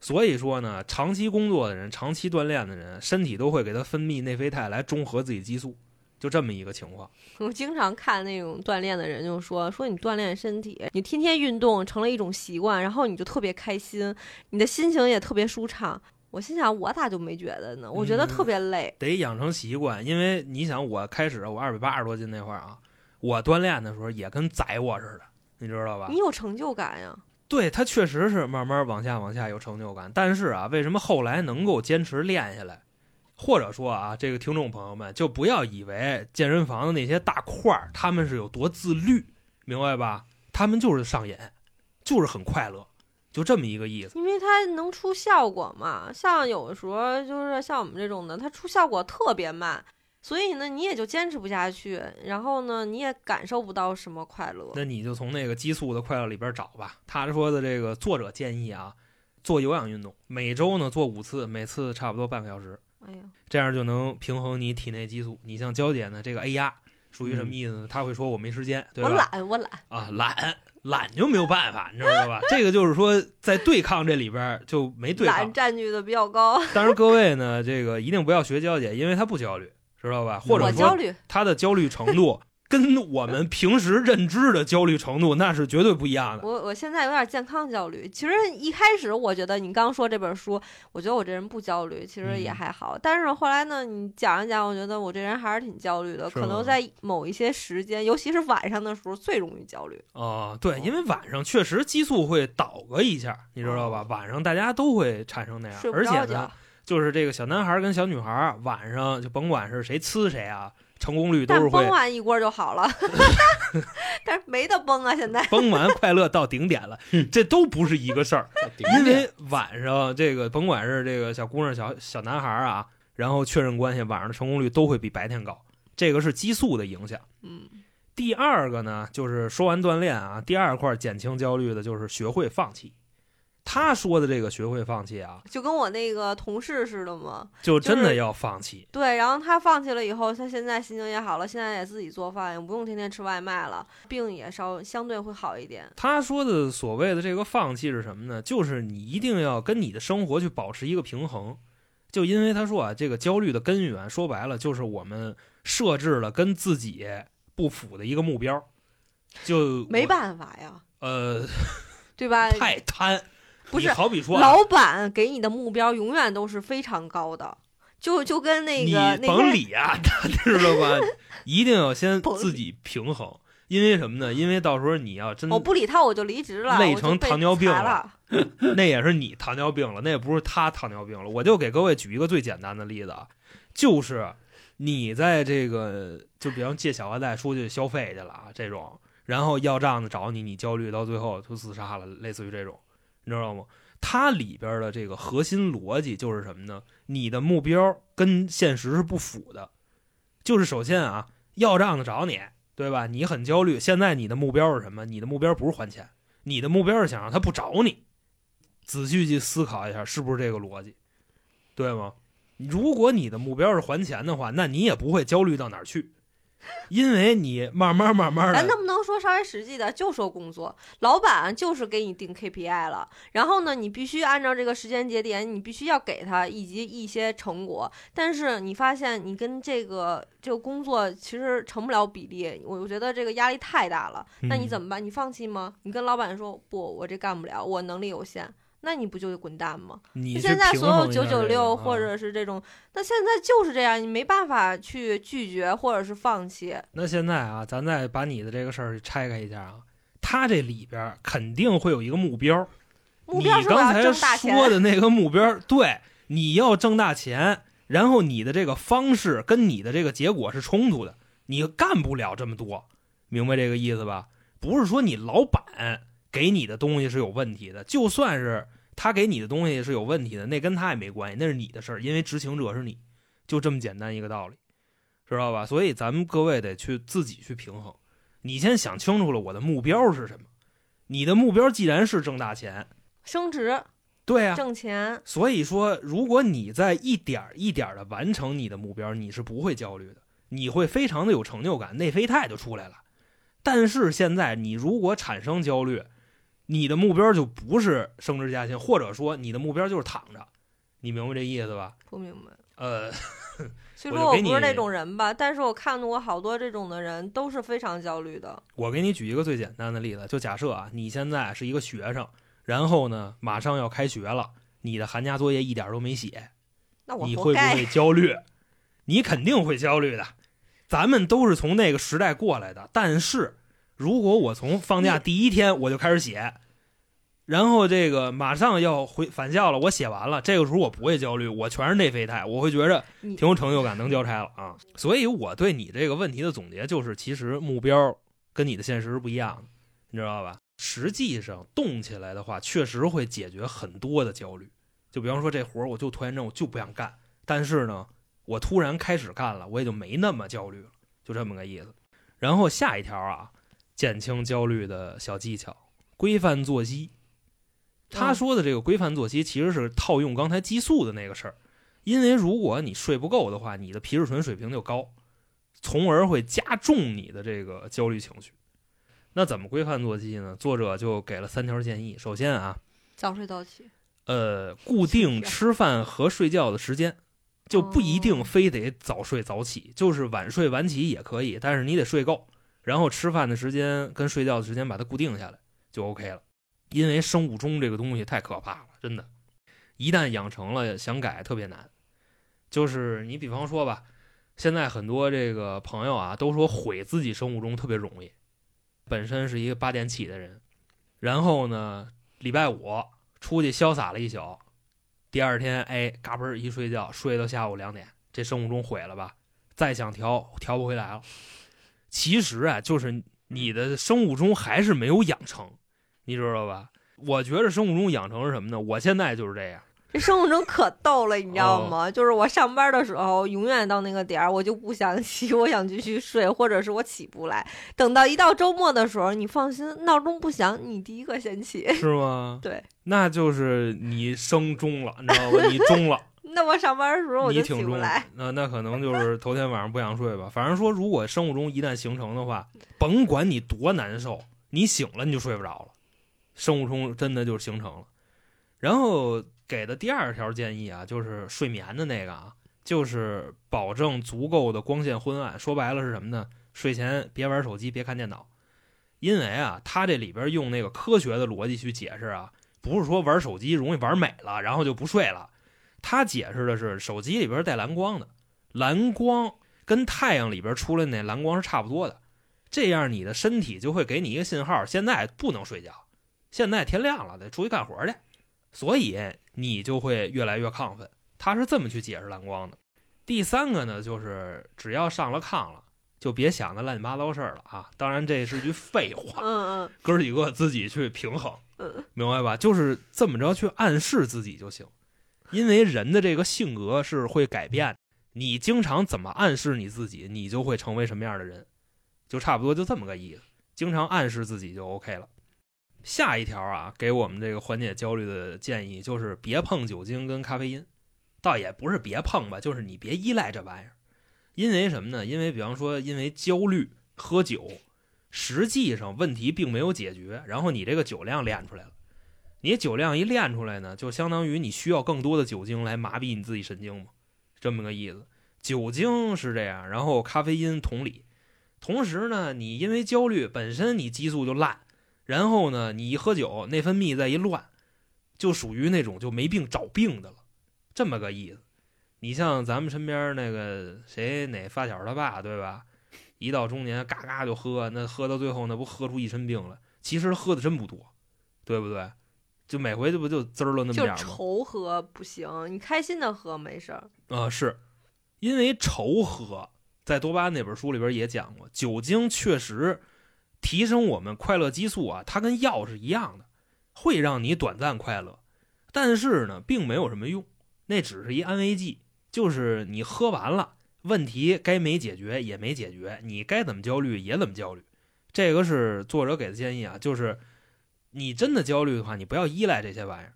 所以说呢，长期工作的人、长期锻炼的人，身体都会给他分泌内啡肽来中和自己激素，就这么一个情况。我经常看那种锻炼的人就说说你锻炼身体，你天天运动成了一种习惯，然后你就特别开心，你的心情也特别舒畅。我心想，我咋就没觉得呢？我觉得特别累。得养成习惯，因为你想，我开始我二百八十多斤那会儿啊，我锻炼的时候也跟宰我似的，你知道吧你？有成就感呀。对，它确实是慢慢往下往下有成就感，但是啊，为什么后来能够坚持练下来？或者说啊，这个听众朋友们就不要以为健身房的那些大块儿他们是有多自律，明白吧？他们就是上瘾，就是很快乐，就这么一个意思。因为它能出效果嘛，像有的时候就是像我们这种的，它出效果特别慢，所以呢你也就坚持不下去，然后呢你也感受不到什么快乐。那你就从那个激素的快乐里边找吧。他说的这个作者建议啊，做有氧运动，每周呢做五次，每次差不多半个小时，哎呀，这样就能平衡你体内激素。你像娇姐呢，这个 A 压属于什么意思呢？她会说我没时间，对吧我？懒，我懒。啊，懒懒就没有办法，你知道吧？这个就是说在对抗这里边就没对抗懒。占据的比较高，当然各位呢，这个一定不要学娇姐，因为她不焦虑，知道吧？或者说。她的焦虑程度跟我们平时认知的焦虑程度那是绝对不一样的。我我现在有点健康焦虑。其实一开始我觉得你刚说这本书，我觉得我这人不焦虑，其实也嗯还好。但是后来呢，你讲一讲，我觉得我这人还是挺焦虑的。可能在某一些时间，尤其是晚上的时候，最容易焦虑。哦，对，因为晚上确实激素会倒个一下，你知道吧？晚上大家都会产生那样而且呢，，就是这个小男孩跟小女孩晚上就甭管是谁呲谁啊，成功率都但是会崩完一锅就好了。但是没得崩啊，现在。崩完快乐到顶点了，这都不是一个事儿。因为晚上这个甭管是这个小姑娘、小小男孩啊，然后确认关系，晚上的成功率都会比白天高，这个是激素的影响。嗯，第二个呢，就是说完锻炼啊，第二块减轻焦虑的就是学会放弃。他说的这个学会放弃啊，就跟我那个同事似的嘛。就真的要放弃。对，然后他放弃了以后，他现在心情也好了，现在也自己做饭，也不用天天吃外卖了，病也稍相对会好一点。他说的所谓的这个放弃是什么呢？就是你一定要跟你的生活去保持一个平衡。就因为他说啊，这个焦虑的根源说白了就是我们设置了跟自己不符的一个目标，就没办法呀，呃 对吧？太贪。不是好比说啊，老板给你的目标永远都是非常高的，就就跟那个你甭理啊，知道吧？一定要先 自己平衡，因为什么呢？因为到时候你要真我不理他，我就离职了，累成糖尿病了了。那也是你糖尿病了，那也不是他糖尿病了。我就给各位举一个最简单的例子啊，就是你在这个就比方借小额贷出去消费去了啊，这种，然后要账的找你，你焦虑到最后就自杀了，类似于这种，你知道吗？它里边的这个核心逻辑就是什么呢？你的目标跟现实是不符的，就是首先啊，要账的找你，对吧？你很焦虑，现在你的目标是什么？你的目标不是还钱，你的目标是想让他不找你。仔细去思考一下，是不是这个逻辑，对吗？如果你的目标是还钱的话，那你也不会焦虑到哪去，因为你慢慢慢慢的，咱能不能说稍微实际的？就说工作，老板就是给你定 KPI 了，然后呢，你必须按照这个时间节点，你必须要给他以及一些成果。但是你发现你跟这个这个工作其实成不了比例，我我觉得这个压力太大了。那你嗯怎么办？你放弃吗？你跟老板说不，我这干不了，我能力有限。那你不就得滚蛋吗？你现在所有九九九六或啊者是这种，那现在就是这样，你没办法去拒绝或者是放弃。那现在啊，咱再把你的这个事儿拆开一下啊，他这里边肯定会有一个目标，目标你是刚才。说的那个目标，对，你要挣大钱，然后你的这个方式跟你的这个结果是冲突的，你干不了这么多，明白这个意思吧？不是说你老板给你的东西是有问题的，就算是他给你的东西是有问题的，那跟他也没关系，那是你的事儿，因为执行者是你，就这么简单一个道理。知道吧？所以咱们各位得去自己去平衡。你先想清楚了我的目标是什么。你的目标既然是挣大钱，升职对啊，挣钱，所以说，如果你在一点一点儿的完成你的目标，你是不会焦虑的，你会非常的有成就感，内啡肽就出来了。但是现在你如果产生焦虑，你的目标就不是升职加薪，或者说你的目标就是躺着，你明白这意思吧？不明白。呃，虽说我不是那种人吧，但是我看到过好多这种的人都是非常焦虑的。我给你举一个最简单的例子，就假设啊，你现在是一个学生，然后呢，马上要开学了，你的寒假作业一点都没写，那我你会不。会焦虑？你肯定会焦虑的。咱们都是从那个时代过来的，但是如果我从放假第一天我就开始写，然后这个马上要回返校了，我写完了，这个时候我不会焦虑，我全是内啡肽，我会觉着挺有成就感，能交差了啊。所以我对你这个问题的总结就是，其实目标跟你的现实是不一样的，你知道吧？实际上动起来的话，确实会解决很多的焦虑。就比方说这活儿，我就拖延症，我就不想干。但是呢，我突然开始干了，我也就没那么焦虑了，就这么个意思。然后下一条啊，减轻焦虑的小技巧：规范作息。他嗯说的这个规范作息，其实是套用刚才激素的那个事儿。因为如果你睡不够的话，你的皮质醇水平就高，从而会加重你的这个焦虑情绪。那怎么规范作息呢？作者就给了三条建议。首先啊，早睡早起。呃，固定吃饭和睡觉的时间，就不一定非得早睡早起，就是晚睡晚起也可以，但是你得睡够，然后吃饭的时间跟睡觉的时间把它固定下来就 OK 了。因为生物钟这个东西太可怕了，真的，一旦养成了，想改特别难。就是你比方说吧，现在很多这个朋友啊都说毁自己生物钟特别容易，本身是一个八点起的人，然后呢，礼拜五出去潇洒了一宿，第二天哎，嘎嘣一睡觉，睡到下午两点，这生物钟毁了吧？再想调调不回来了。其实啊，就是你的生物钟还是没有养成，你知道吧？我觉得生物钟养成是什么呢？我现在就是这样，这生物钟可逗了，你知道哦吗？就是我上班的时候，永远到那个点儿，我就不想起，我想继续睡，或者是我起不来。等到一到周末的时候，你放心，闹钟不响，你第一个先起。是吗？对，那就是你生钟了，你知道吗？你钟了。那我上班的时候我就挺中不来。那那可能就是头天晚上不想睡吧。反正说，如果生物钟一旦形成的话，甭管你多难受，你醒了你就睡不着了，生物钟真的就形成了。然后给的第二条建议啊，就是睡眠的那个啊，就是保证足够的光线昏暗。说白了是什么呢？睡前别玩手机，别看电脑，因为啊，他这里边用那个科学的逻辑去解释啊，不是说玩手机容易玩美了，然后就不睡了。他解释的是手机里边带蓝光的，蓝光跟太阳里边出来那蓝光是差不多的，这样你的身体就会给你一个信号，现在不能睡觉，现在天亮了，得出去干活去，所以你就会越来越亢奋。他是这么去解释蓝光的。第三个呢，就是只要上了炕了，就别想那乱七八糟事儿了啊！当然这是句废话，嗯嗯哥几个自己去平衡。嗯嗯，明白吧？就是这么着去暗示自己就行，因为人的这个性格是会改变。你经常怎么暗示你自己，你就会成为什么样的人，就差不多就这么个意思。经常暗示自己就 OK 了。下一条啊，给我们这个缓解焦虑的建议就是别碰酒精跟咖啡因，倒也不是别碰吧，就是你别依赖这玩意儿。因为什么呢？因为比方说，因为焦虑喝酒，实际上问题并没有解决，然后你这个酒量练出来了。你酒量一练出来呢，就相当于你需要更多的酒精来麻痹你自己神经嘛，这么个意思。酒精是这样，然后咖啡因同理。同时呢，你因为焦虑本身你激素就烂，然后呢，你一喝酒内分泌再一乱，就属于那种就没病找病的了，这么个意思。你像咱们身边那个谁哪发小他爸对吧？一到中年嘎嘎就喝，那喝到最后那不喝出一身病来。其实喝的真不多，对不对？就每回这不就滋儿了那么点儿吗？愁喝不行，你开心的喝没事儿。啊、是因为愁喝，在多巴胺那本书里边也讲过，酒精确实提升我们快乐激素啊，它跟药是一样的，会让你短暂快乐，但是呢，并没有什么用，那只是一安慰剂，就是你喝完了，问题该没解决也没解决，你该怎么焦虑也怎么焦虑。这个是作者给的建议啊，就是你真的焦虑的话，你不要依赖这些玩意儿。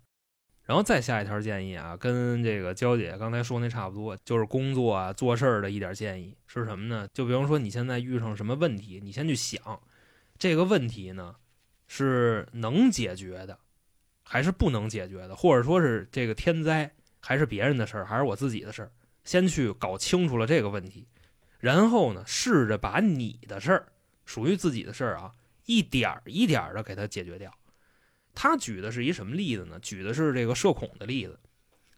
然后再下一条建议啊，跟这个娇姐刚才说那差不多，就是工作啊、做事儿的一点建议是什么呢？就比方说你现在遇上什么问题，你先去想，这个问题呢是能解决的，还是不能解决的，或者说是这个天灾还是别人的事儿，还是我自己的事儿，先去搞清楚了这个问题，然后呢，试着把你的事儿，属于自己的事儿啊，一点儿一点的给它解决掉。他举的是一什么例子呢？举的是这个社恐的例子。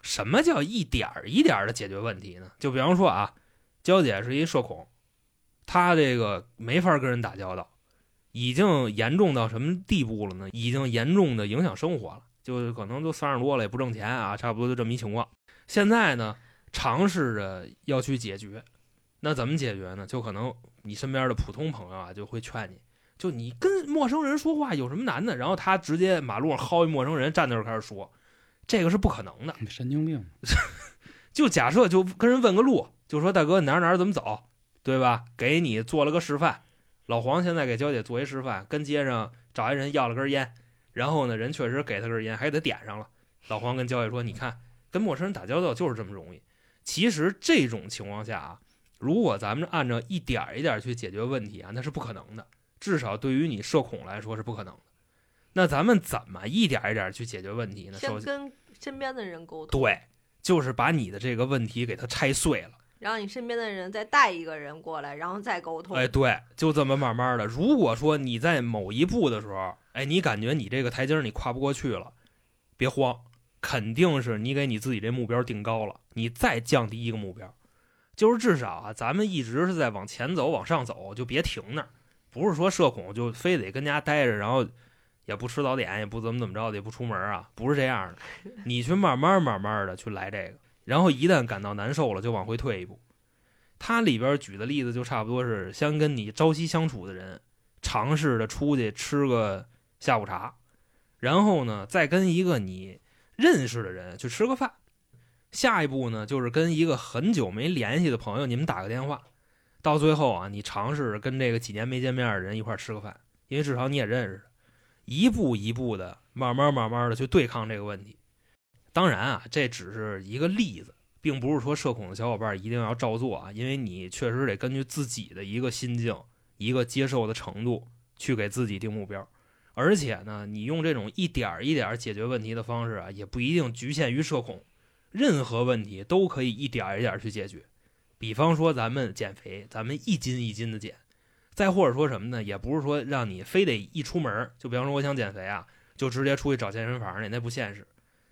什么叫一点儿一点儿的解决问题呢？就比方说啊，娇姐是一社恐，她这个没法跟人打交道，已经严重到什么地步了呢？已经严重的影响生活了，就可能都三十多了也不挣钱啊，差不多就这么一情况。现在呢，尝试着要去解决，那怎么解决呢？就可能你身边的普通朋友啊，就会劝你。就你跟陌生人说话有什么难的？然后他直接马路上薅一陌生人站那儿开始说，这个是不可能的。神经病。就假设就跟人问个路，就说大哥哪儿哪儿怎么走，对吧？给你做了个示范。老黄现在给娇姐做一示范，跟街上找一人要了根烟，然后呢人确实给他根烟，还给他点上了。老黄跟娇姐说：“你看，跟陌生人打交道就是这么容易。其实这种情况下啊，如果咱们按照一点一点去解决问题啊，那是不可能的。”至少对于你社恐来说是不可能的。那咱们怎么一点一点去解决问题呢？先跟身边的人沟通。对，就是把你的这个问题给它拆碎了，然后你身边的人再带一个人过来，然后再沟通。哎，对，就这么慢慢的。如果说你在某一步的时候，哎，你感觉你这个台阶你跨不过去了，别慌，肯定是你给你自己这目标定高了，你再降低一个目标，就是至少啊，咱们一直是在往前走，往上走，就别停那儿。不是说社恐就非得跟家待着，然后也不吃早点，也不怎么怎么着的，也不出门啊，不是这样的。你去慢慢慢慢的去来这个，然后一旦感到难受了，就往回退一步。他里边举的例子就差不多是先跟你朝夕相处的人，尝试着出去吃个下午茶，然后呢再跟一个你认识的人去吃个饭。下一步呢就是跟一个很久没联系的朋友，你们打个电话。到最后啊，你尝试着跟这个几年没见面的人一块吃个饭，因为至少你也认识，一步一步的，慢慢慢慢的去对抗这个问题。当然啊，这只是一个例子，并不是说社恐的小伙伴一定要照做啊，因为你确实得根据自己的一个心境、一个接受的程度去给自己定目标。而且呢，你用这种一点一点解决问题的方式啊，也不一定局限于社恐，任何问题都可以一点一点去解决。比方说咱们减肥，咱们一斤一斤的减，再或者说什么呢？也不是说让你非得一出门就比方说我想减肥啊，就直接出去找健身房去，那不现实。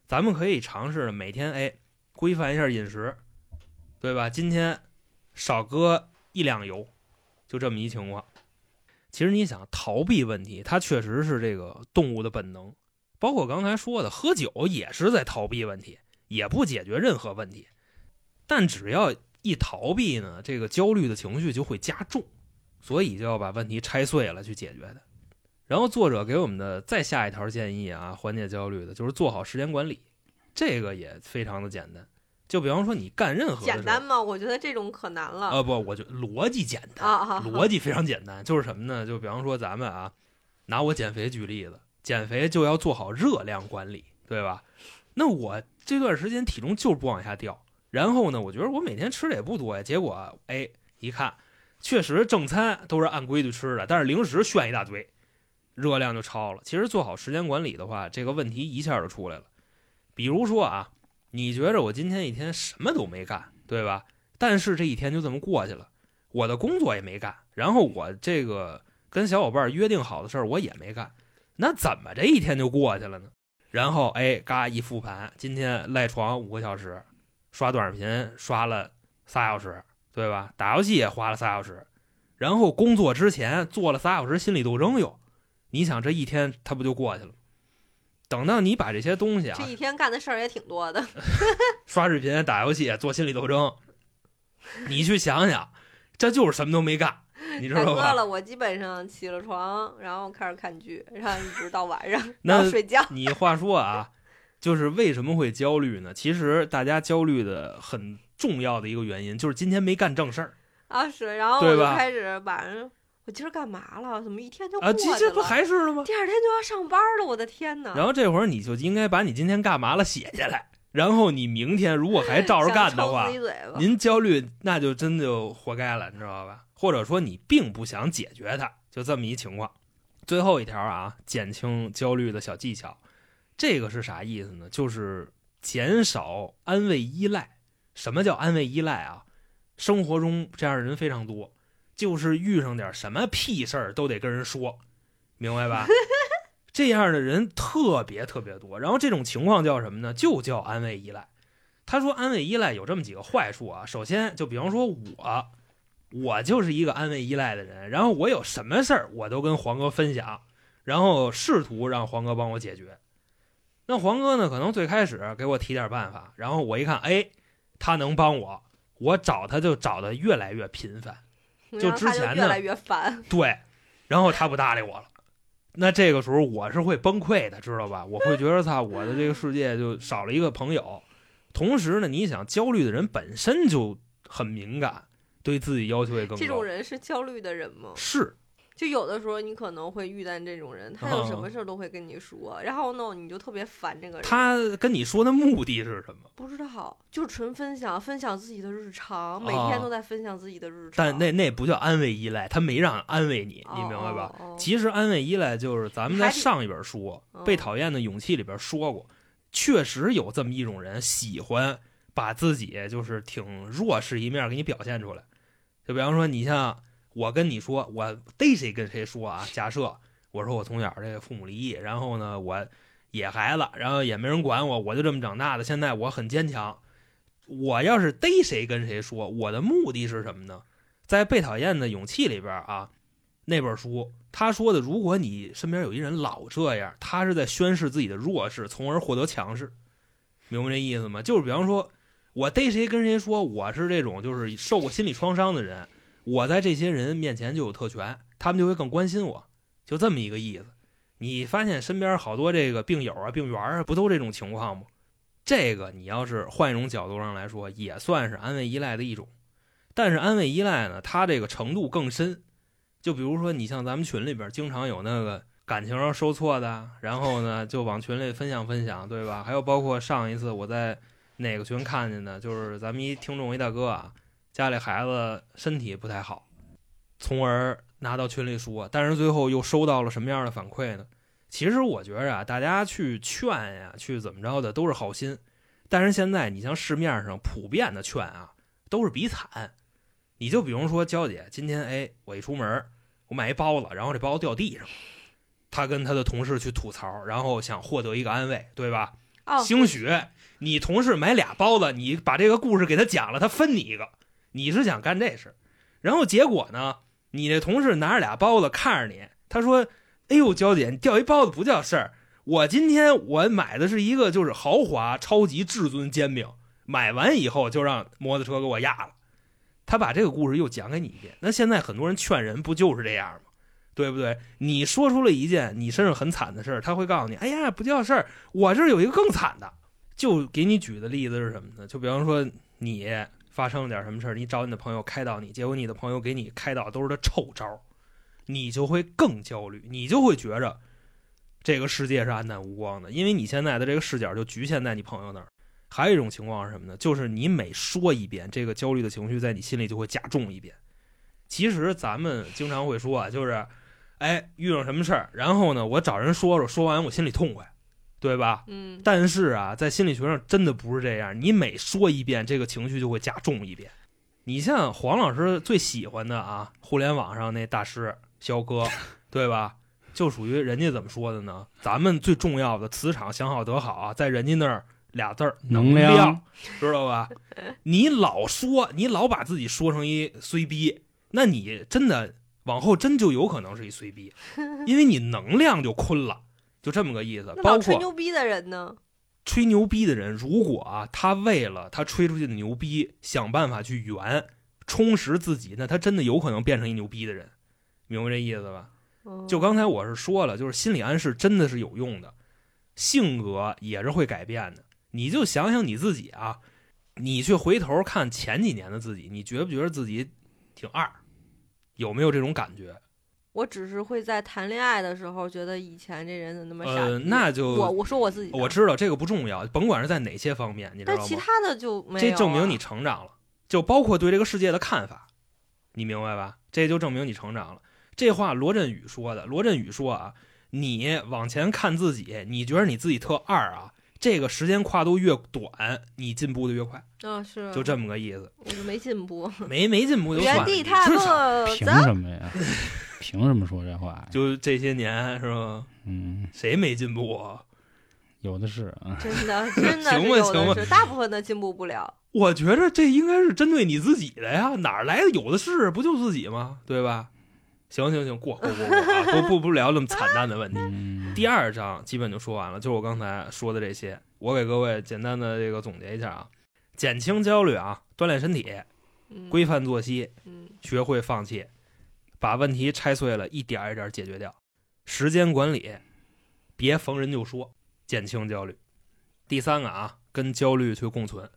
咱们可以尝试每天哎规范一下饮食，对吧？今天少搁一两油，就这么一情况。其实你想逃避问题，它确实是这个动物的本能，包括刚才说的喝酒也是在逃避问题，也不解决任何问题。但只要一逃避呢，这个焦虑的情绪就会加重，所以就要把问题拆碎了去解决的。然后作者给我们的再下一条建议啊，缓解焦虑的就是做好时间管理，这个也非常的简单。就比方说你干任何简单吗？我觉得这种可难了。呃，不，我觉得逻辑简单啊，逻辑非常简单，就是什么呢？就比方说咱们啊，拿我减肥举例子，减肥就要做好热量管理，对吧？那我这段时间体重就是不往下掉。然后呢，我觉得我每天吃的也不多呀。结果，哎，一看，确实正餐都是按规矩吃的，但是零食炫一大堆，热量就超了。其实做好时间管理的话，这个问题一下就出来了。比如说啊，你觉着我今天一天什么都没干，对吧？但是这一天就这么过去了，我的工作也没干，然后我这个跟小伙伴约定好的事儿我也没干，那怎么这一天就过去了呢？然后，哎，嘎一复盘，今天赖床五个小时。刷短视频刷了仨小时，对吧？打游戏也花了仨小时，然后工作之前做了仨小时心理斗争，又，你想这一天他不就过去了？等到你把这些东西啊，这一天干的事儿也挺多的，刷视频、打游戏、做心理斗争，你去想想，这就是什么都没干，你知道吧？了，我基本上起了床，然后开始看剧，然后一直到晚上，然后睡觉。你话说啊。就是为什么会焦虑呢？其实大家焦虑的很重要的一个原因，就是今天没干正事儿啊是，然后我就开始晚上，我今儿干嘛了？怎么一天就过啊，去了？这这不还是了吗？第二天就要上班了，我的天哪！然后这会儿你就应该把你今天干嘛了写下来，然后你明天如果还照着干的话您焦虑那就真就活该了，你知道吧？或者说你并不想解决它，就这么一情况。最后一条啊，减轻焦虑的小技巧，这个是啥意思呢？就是减少安慰依赖。什么叫安慰依赖啊？生活中这样的人非常多，就是遇上点什么屁事儿都得跟人说，明白吧？这样的人特别特别多。然后这种情况叫什么呢？就叫安慰依赖。他说安慰依赖有这么几个坏处啊。首先，就比方说我，我就是一个安慰依赖的人，然后我有什么事儿我都跟黄哥分享，然后试图让黄哥帮我解决。那黄哥呢，可能最开始给我提点办法，然后我一看，哎，他能帮我，我找他就找的越来越频繁。就之前呢越来越烦。对，然后他不搭理我了，那这个时候我是会崩溃的，知道吧？我会觉得操，我的这个世界就少了一个朋友。同时呢，你想，焦虑的人本身就很敏感，对自己要求也更高。这种人是焦虑的人吗？是就有的时候你可能会遇到这种人，他有什嗯么事儿都会跟你说，然后呢，你就特别烦这个人。他跟你说的目的是什么？不知道，就是纯分享，分享自己的日常，每啊天都在分享自己的日常。但那那不叫安慰依赖，他没让安慰你，你哦明白吧？其实安慰依赖就是咱们在上一本书嗯《被讨厌的勇气》里边说过，确实有这么一种人喜欢把自己就是挺弱势一面给你表现出来。就比方说，你像我跟你说，我逮谁跟谁说啊？假设我说我从小这个父母离异，然后呢我野孩子，然后也没人管我，我就这么长大的。现在我很坚强。我要是逮谁跟谁说，我的目的是什么呢？在《被讨厌的勇气》里边啊，那本书他说的，如果你身边有一人老这样，他是在宣示自己的弱势，从而获得强势，明白这意思吗？就是比方说，我逮谁跟谁说我是这种就是受过心理创伤的人，我在这些人面前就有特权，他们就会更关心我，就这么一个意思。你发现身边好多这个病友啊、病员啊，不都这种情况吗？这个你要是换一种角度上来说，也算是安慰依赖的一种。但是安慰依赖呢，它这个程度更深。就比如说，你像咱们群里边经常有那个感情上受挫的，然后呢就往群里分享分享，对吧？还有包括上一次我在哪个群看见的，就是咱们一听众一大哥啊，家里孩子身体不太好，从而拿到群里说，但是最后又收到了什么样的反馈呢？其实我觉着啊，大家去劝呀，去怎么着的都是好心，但是现在你像市面上普遍的劝啊，都是比惨。你就比如说娇姐，今天哎，我一出门，我买一包子，然后这包子掉地上了，她跟她的同事去吐槽，然后想获得一个安慰，对吧？哦，兴许你同事买俩包子，你把这个故事给他讲了，他分你一个，你是想干这事，然后结果呢，你这同事拿着俩包子看着你，他说：“哎呦，娇姐，你掉一包子不叫事儿，我今天我买的是一个就是豪华超级至尊煎饼，买完以后就让摩托车给我压了。”他把这个故事又讲给你一遍。那现在很多人劝人不就是这样吗？对不对？你说出了一件你身上很惨的事儿，他会告诉你：“哎呀，不叫事儿，我这儿有一个更惨的。”就给你举的例子是什么呢？就比方说你发生了点什么事儿，你找你的朋友开导你，结果你的朋友给你开导都是他臭招，你就会更焦虑，你就会觉着这个世界是暗淡无光的，因为你现在的这个视角就局限在你朋友那儿。还有一种情况是什么呢？就是你每说一遍，这个焦虑的情绪在你心里就会加重一遍。其实咱们经常会说啊，就是，哎，遇上什么事儿，然后呢，我找人说说，说完我心里痛快，对吧？嗯，但是啊，在心理学上真的不是这样，你每说一遍，这个情绪就会加重一遍。你像黄老师最喜欢的啊，互联网上那大师肖哥，对吧？就属于人家怎么说的呢？咱们最重要的磁场想好得好啊，在人家那儿俩字儿能量，量知道吧？你老说，你老把自己说成一衰逼，那你真的往后真就有可能是一衰逼，因为你能量就坤了，就这么个意思。包括吹牛逼的人呢？吹牛逼的人，如果啊，他为了他吹出去的牛逼，想办法去圆、充实自己，那他真的有可能变成一牛逼的人，明白这意思吧？嗯就刚才我是说了，就是心理暗示真的是有用的，性格也是会改变的。你就想想你自己啊，你去回头看前几年的自己，你觉不觉得自己挺二？有没有这种感觉？我只是会在谈恋爱的时候觉得以前这人怎么那么傻那就我我说我自己，我知道这个不重要，甭管是在哪些方面，你知道吗？但其他的就没有、啊。这证明你成长了，就包括对这个世界的看法，你明白吧？这就证明你成长了。这话罗振宇说的。罗振宇说啊，你往前看自己，你觉得你自己特二啊，这个时间跨度越短，你进步的越快，啊是，就这么个意思。我就没进步，没没进步就算了，原地踏你至少步，凭。什么呀？凭什么说这话？就这些年是吧？嗯，谁没进步啊？有的是啊。真的 真的行吧行吧的是，大部分的进步不了。我觉着这应该是针对你自己的呀，哪儿来的有的是，不就自己吗？对吧？行行行，过过过过 啊，不不不聊那么惨淡的问题。嗯，第二章基本就说完了，就是我刚才说的这些，我给各位简单的这个总结一下啊，减轻焦虑啊，锻炼身体，嗯，规范作息，嗯学会放弃，把问题拆碎了，一点儿一点儿解决掉，时间管理，别逢人就说，减轻焦虑。第三个啊，跟焦虑去共存，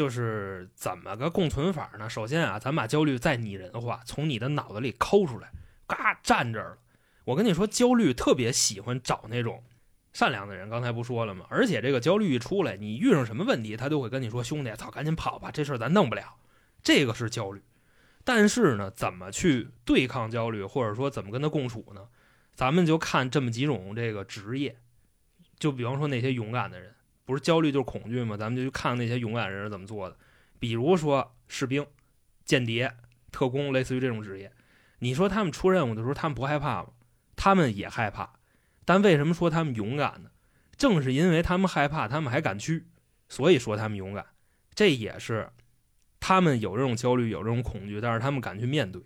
就是怎么个共存法呢？首先啊，咱把焦虑再拟人化，从你的脑子里抠出来，嘎站这儿了。我跟你说，焦虑特别喜欢找那种善良的人，刚才不说了吗？而且这个焦虑一出来，你遇上什么问题，他都会跟你说：“兄弟，操，赶紧跑吧，这事儿咱弄不了。”这个是焦虑。但是呢，怎么去对抗焦虑，或者说怎么跟他共处呢？咱们就看这么几种这个职业，就比方说那些勇敢的人，不是焦虑就是恐惧吗？咱们就去看那些勇敢人是怎么做的。比如说士兵、间谍、特工，类似于这种职业，你说他们出任务的时候，他们不害怕吗？他们也害怕，但为什么说他们勇敢呢？正是因为他们害怕，他们还敢去，所以说他们勇敢。这也是他们有这种焦虑，有这种恐惧，但是他们敢去面对。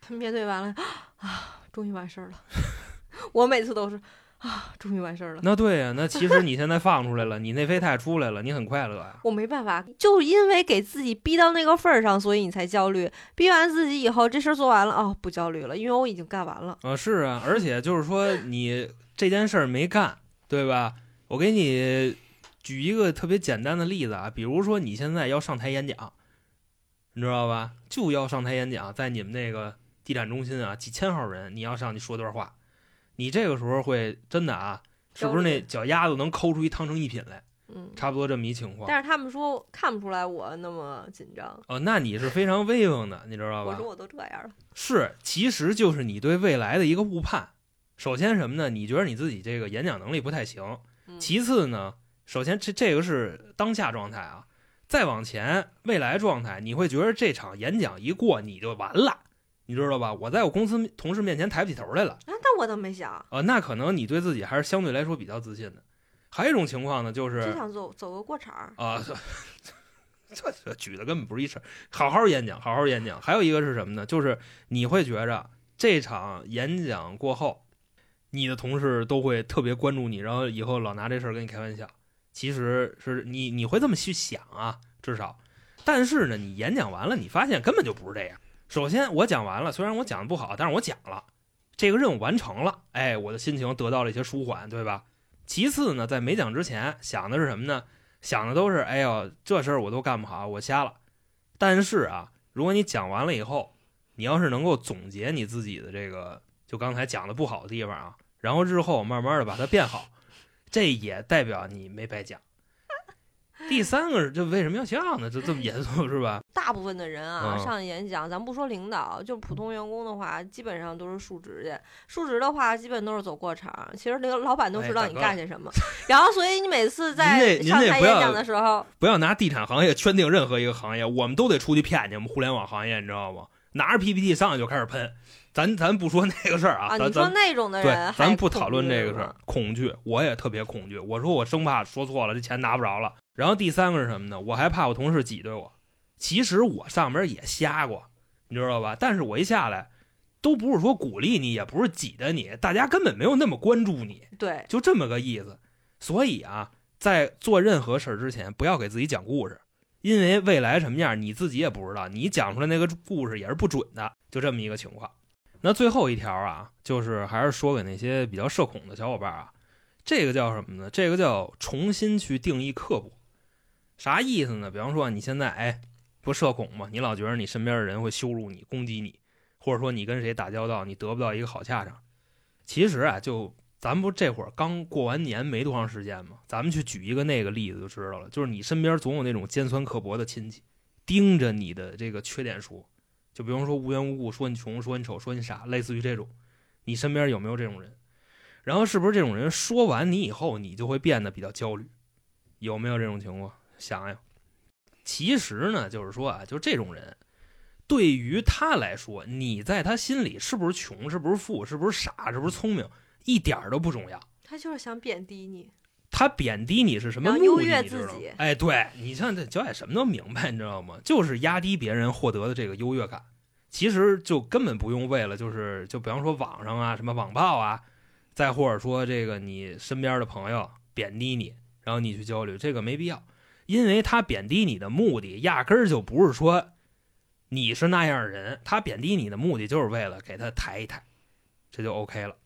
他们面对完了啊，终于完事儿了。我每次都是啊，终于完事儿了。那对呀、那其实你现在放出来了，你内啡肽出来了，你很快乐呀。我没办法，就因为给自己逼到那个份儿上，所以你才焦虑。逼完自己以后，这事儿做完了，哦，不焦虑了，因为我已经干完了。啊，是啊，而且就是说你这件事儿没干，对吧？我给你举一个特别简单的例子啊，比如说你现在要上台演讲，你知道吧？就要上台演讲，在你们那个地产中心啊，几千号人，你要上去说段话，你这个时候会真的啊，是不是那脚丫子能抠出一汤成一品来？嗯，差不多这么一情况。但是他们说看不出来我那么紧张。哦，那你是非常威风的，你知道吧？我说我都这样了，是，其实就是你对未来的一个误判。首先什么呢？你觉得你自己这个演讲能力不太行。嗯其次呢，首先这这个是当下状态啊。再往前，未来状态，你会觉得这场演讲一过你就完了，你知道吧？我在我公司同事面前抬不起头来了。啊，那我倒没想，呃，那可能你对自己还是相对来说比较自信的。还有一种情况呢，就是就想走走个过场儿。啊，这 这举的根本不是一事儿。好好演讲，好好演讲。还有一个是什么呢？就是你会觉着这场演讲过后，你的同事都会特别关注你，然后以后老拿这事儿跟你开玩笑。其实是你你会这么去想啊，至少。但是呢，你演讲完了，你发现根本就不是这样。首先，我讲完了，虽然我讲的不好，但是我讲了，这个任务完成了，哎，我的心情得到了一些舒缓，对吧？其次呢，在没讲之前想的是什么呢？想的都是，哎呦，这事儿我都干不好，我瞎了。但是啊，如果你讲完了以后，你要是能够总结你自己的这个，就刚才讲的不好的地方啊，然后日后慢慢的把它变好，这也代表你没白讲。第三个是，这为什么要笑呢？这这么严肃是吧？大部分的人啊，嗯上演讲，咱不说领导，就普通员工的话，基本上都是述职去。述职的话，基本都是走过场。其实那个老板都知道你干些什么，然后所以你每次在您这您上这不要台演讲的时候，不要拿地产行业圈定任何一个行业，我们都得出去骗去。我们互联网行业，你知道吗？拿着 PPT 上来就开始喷，咱咱不说那个事儿啊，啊，咱你说咱那种的对人，还咱不讨论这个事儿吗。恐惧，我也特别恐惧。我说我生怕说错了，这钱拿不着了。然后第三个是什么呢？我还怕我同事挤兑我。其实我上边也瞎过，你知道吧？但是我一下来，都不是说鼓励你，也不是挤兑你，大家根本没有那么关注你，对，就这么个意思。所以啊，在做任何事儿之前，不要给自己讲故事，因为未来什么样你自己也不知道，你讲出来那个故事也是不准的，就这么一个情况。那最后一条啊，就是还是说给那些比较社恐的小伙伴啊，这个叫什么呢？这个叫重新去定义刻薄。啥意思呢？比方说你现在哎，不社恐吗？你老觉得你身边的人会羞辱你、攻击你，或者说你跟谁打交道你得不到一个好下场。其实啊，就咱不这会儿刚过完年没多长时间吗？咱们去举一个那个例子就知道了，就是你身边总有那种尖酸刻薄的亲戚，盯着你的这个缺点说，就比方说无缘无故说你穷、说你丑、说你傻，类似于这种，你身边有没有这种人？然后是不是这种人说完你以后，你就会变得比较焦虑？有没有这种情况？想想，其实呢，就是说啊，就这种人，对于他来说，你在他心里是不是穷，是不是富，是不是傻，是不是聪明，一点都不重要。他就是想贬低你，他贬低你是什么目的？优越你知道吗自己哎，对你像这焦野什么都明白，你知道吗？就是压低别人获得的这个优越感。其实就根本不用为了就是就比方说网上啊什么网暴啊，再或者说这个你身边的朋友贬低你，然后你去焦虑，这个没必要，因为他贬低你的目的压根儿就不是说你是那样人，他贬低你的目的就是为了给他抬一抬，这就 OK 了。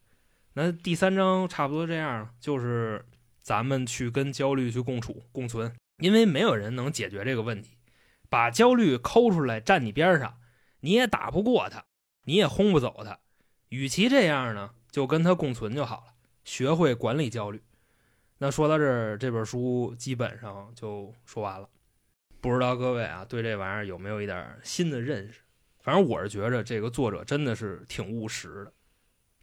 那第三章差不多这样，就是咱们去跟焦虑去共处共存，因为没有人能解决这个问题。把焦虑抠出来站你边上，你也打不过他，你也轰不走他。与其这样呢，就跟他共存就好了，学会管理焦虑。那说到这儿，这本书基本上就说完了。不知道各位啊，对这玩意儿有没有一点新的认识？反正我是觉着这个作者真的是挺务实的，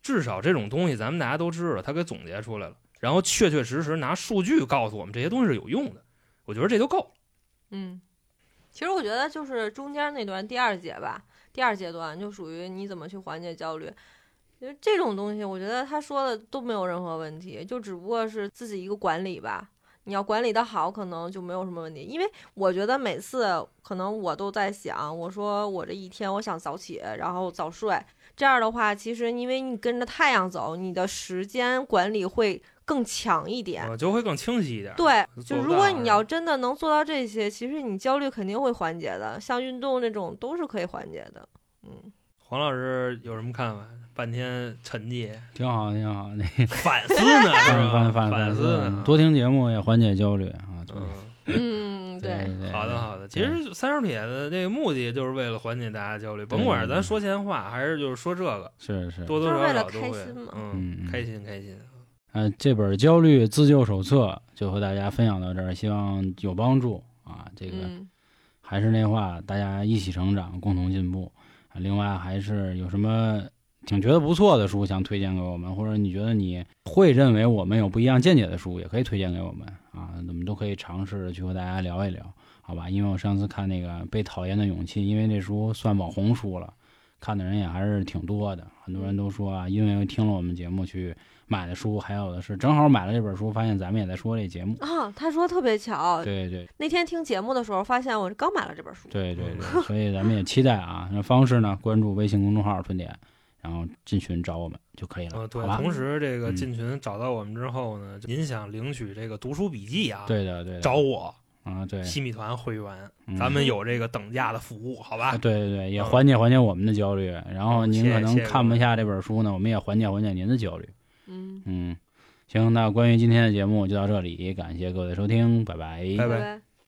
至少这种东西咱们大家都知道，他给总结出来了，然后确确实实拿数据告诉我们这些东西是有用的，我觉得这就够了。嗯，其实我觉得就是中间那段第二节吧，第二阶段就属于你怎么去缓解焦虑。因为这种东西，我觉得他说的都没有任何问题，就只不过是自己一个管理吧。你要管理的好，可能就没有什么问题。因为我觉得每次可能我都在想，我说我这一天我想早起，然后早睡，这样的话，其实因为你跟着太阳走，你的时间管理会更强一点。呃，就会更清晰一点。对，就如果你要真的能做到这些，其实你焦虑肯定会缓解的，像运动那种都是可以缓解的。嗯，黄老师有什么看法？半天沉寂，挺好，挺好。那 反思呢，是反吧？反反思呢，多听节目也缓解焦虑啊。对嗯，嗯，对好的好的。其实三手铁的这个目的就是为了缓解大家焦虑，甭管是咱说闲话还是就是说这个，是是。多多少少都会开心嘛，嗯，嗯嗯开心开心。呃，这本焦虑自救手册就和大家分享到这儿，希望有帮助啊。这个嗯，还是那话，大家一起成长，共同进步。啊另外，还是有什么挺觉得不错的书想推荐给我们，或者你觉得你会认为我们有不一样见解的书，也可以推荐给我们啊。我们都可以尝试去和大家聊一聊，好吧？因为我上次看那个《被讨厌的勇气》，因为这书算网红书了，看的人也还是挺多的。很多人都说啊，因为听了我们节目去买的书，还有的是正好买了这本书，发现咱们也在说这节目。啊，他说特别巧，对对那天听节目的时候发现我刚买了这本书。对对对，所以咱们也期待啊。那方式呢，关注微信公众号“春点”，然后进群找我们就可以了，呃，对？同时这个嗯进群找到我们之后呢，您想领取这个读书笔记啊，对的对的，找我啊，对，西米团会员，嗯咱们有这个等价的服务，好吧啊？对对对，也嗯缓解缓解我们的焦虑。然后您可能看不下这本书呢，我们也缓解缓解您的焦虑。嗯，嗯，行，那关于今天的节目就到这里，感谢各位的收听，拜拜拜拜拜。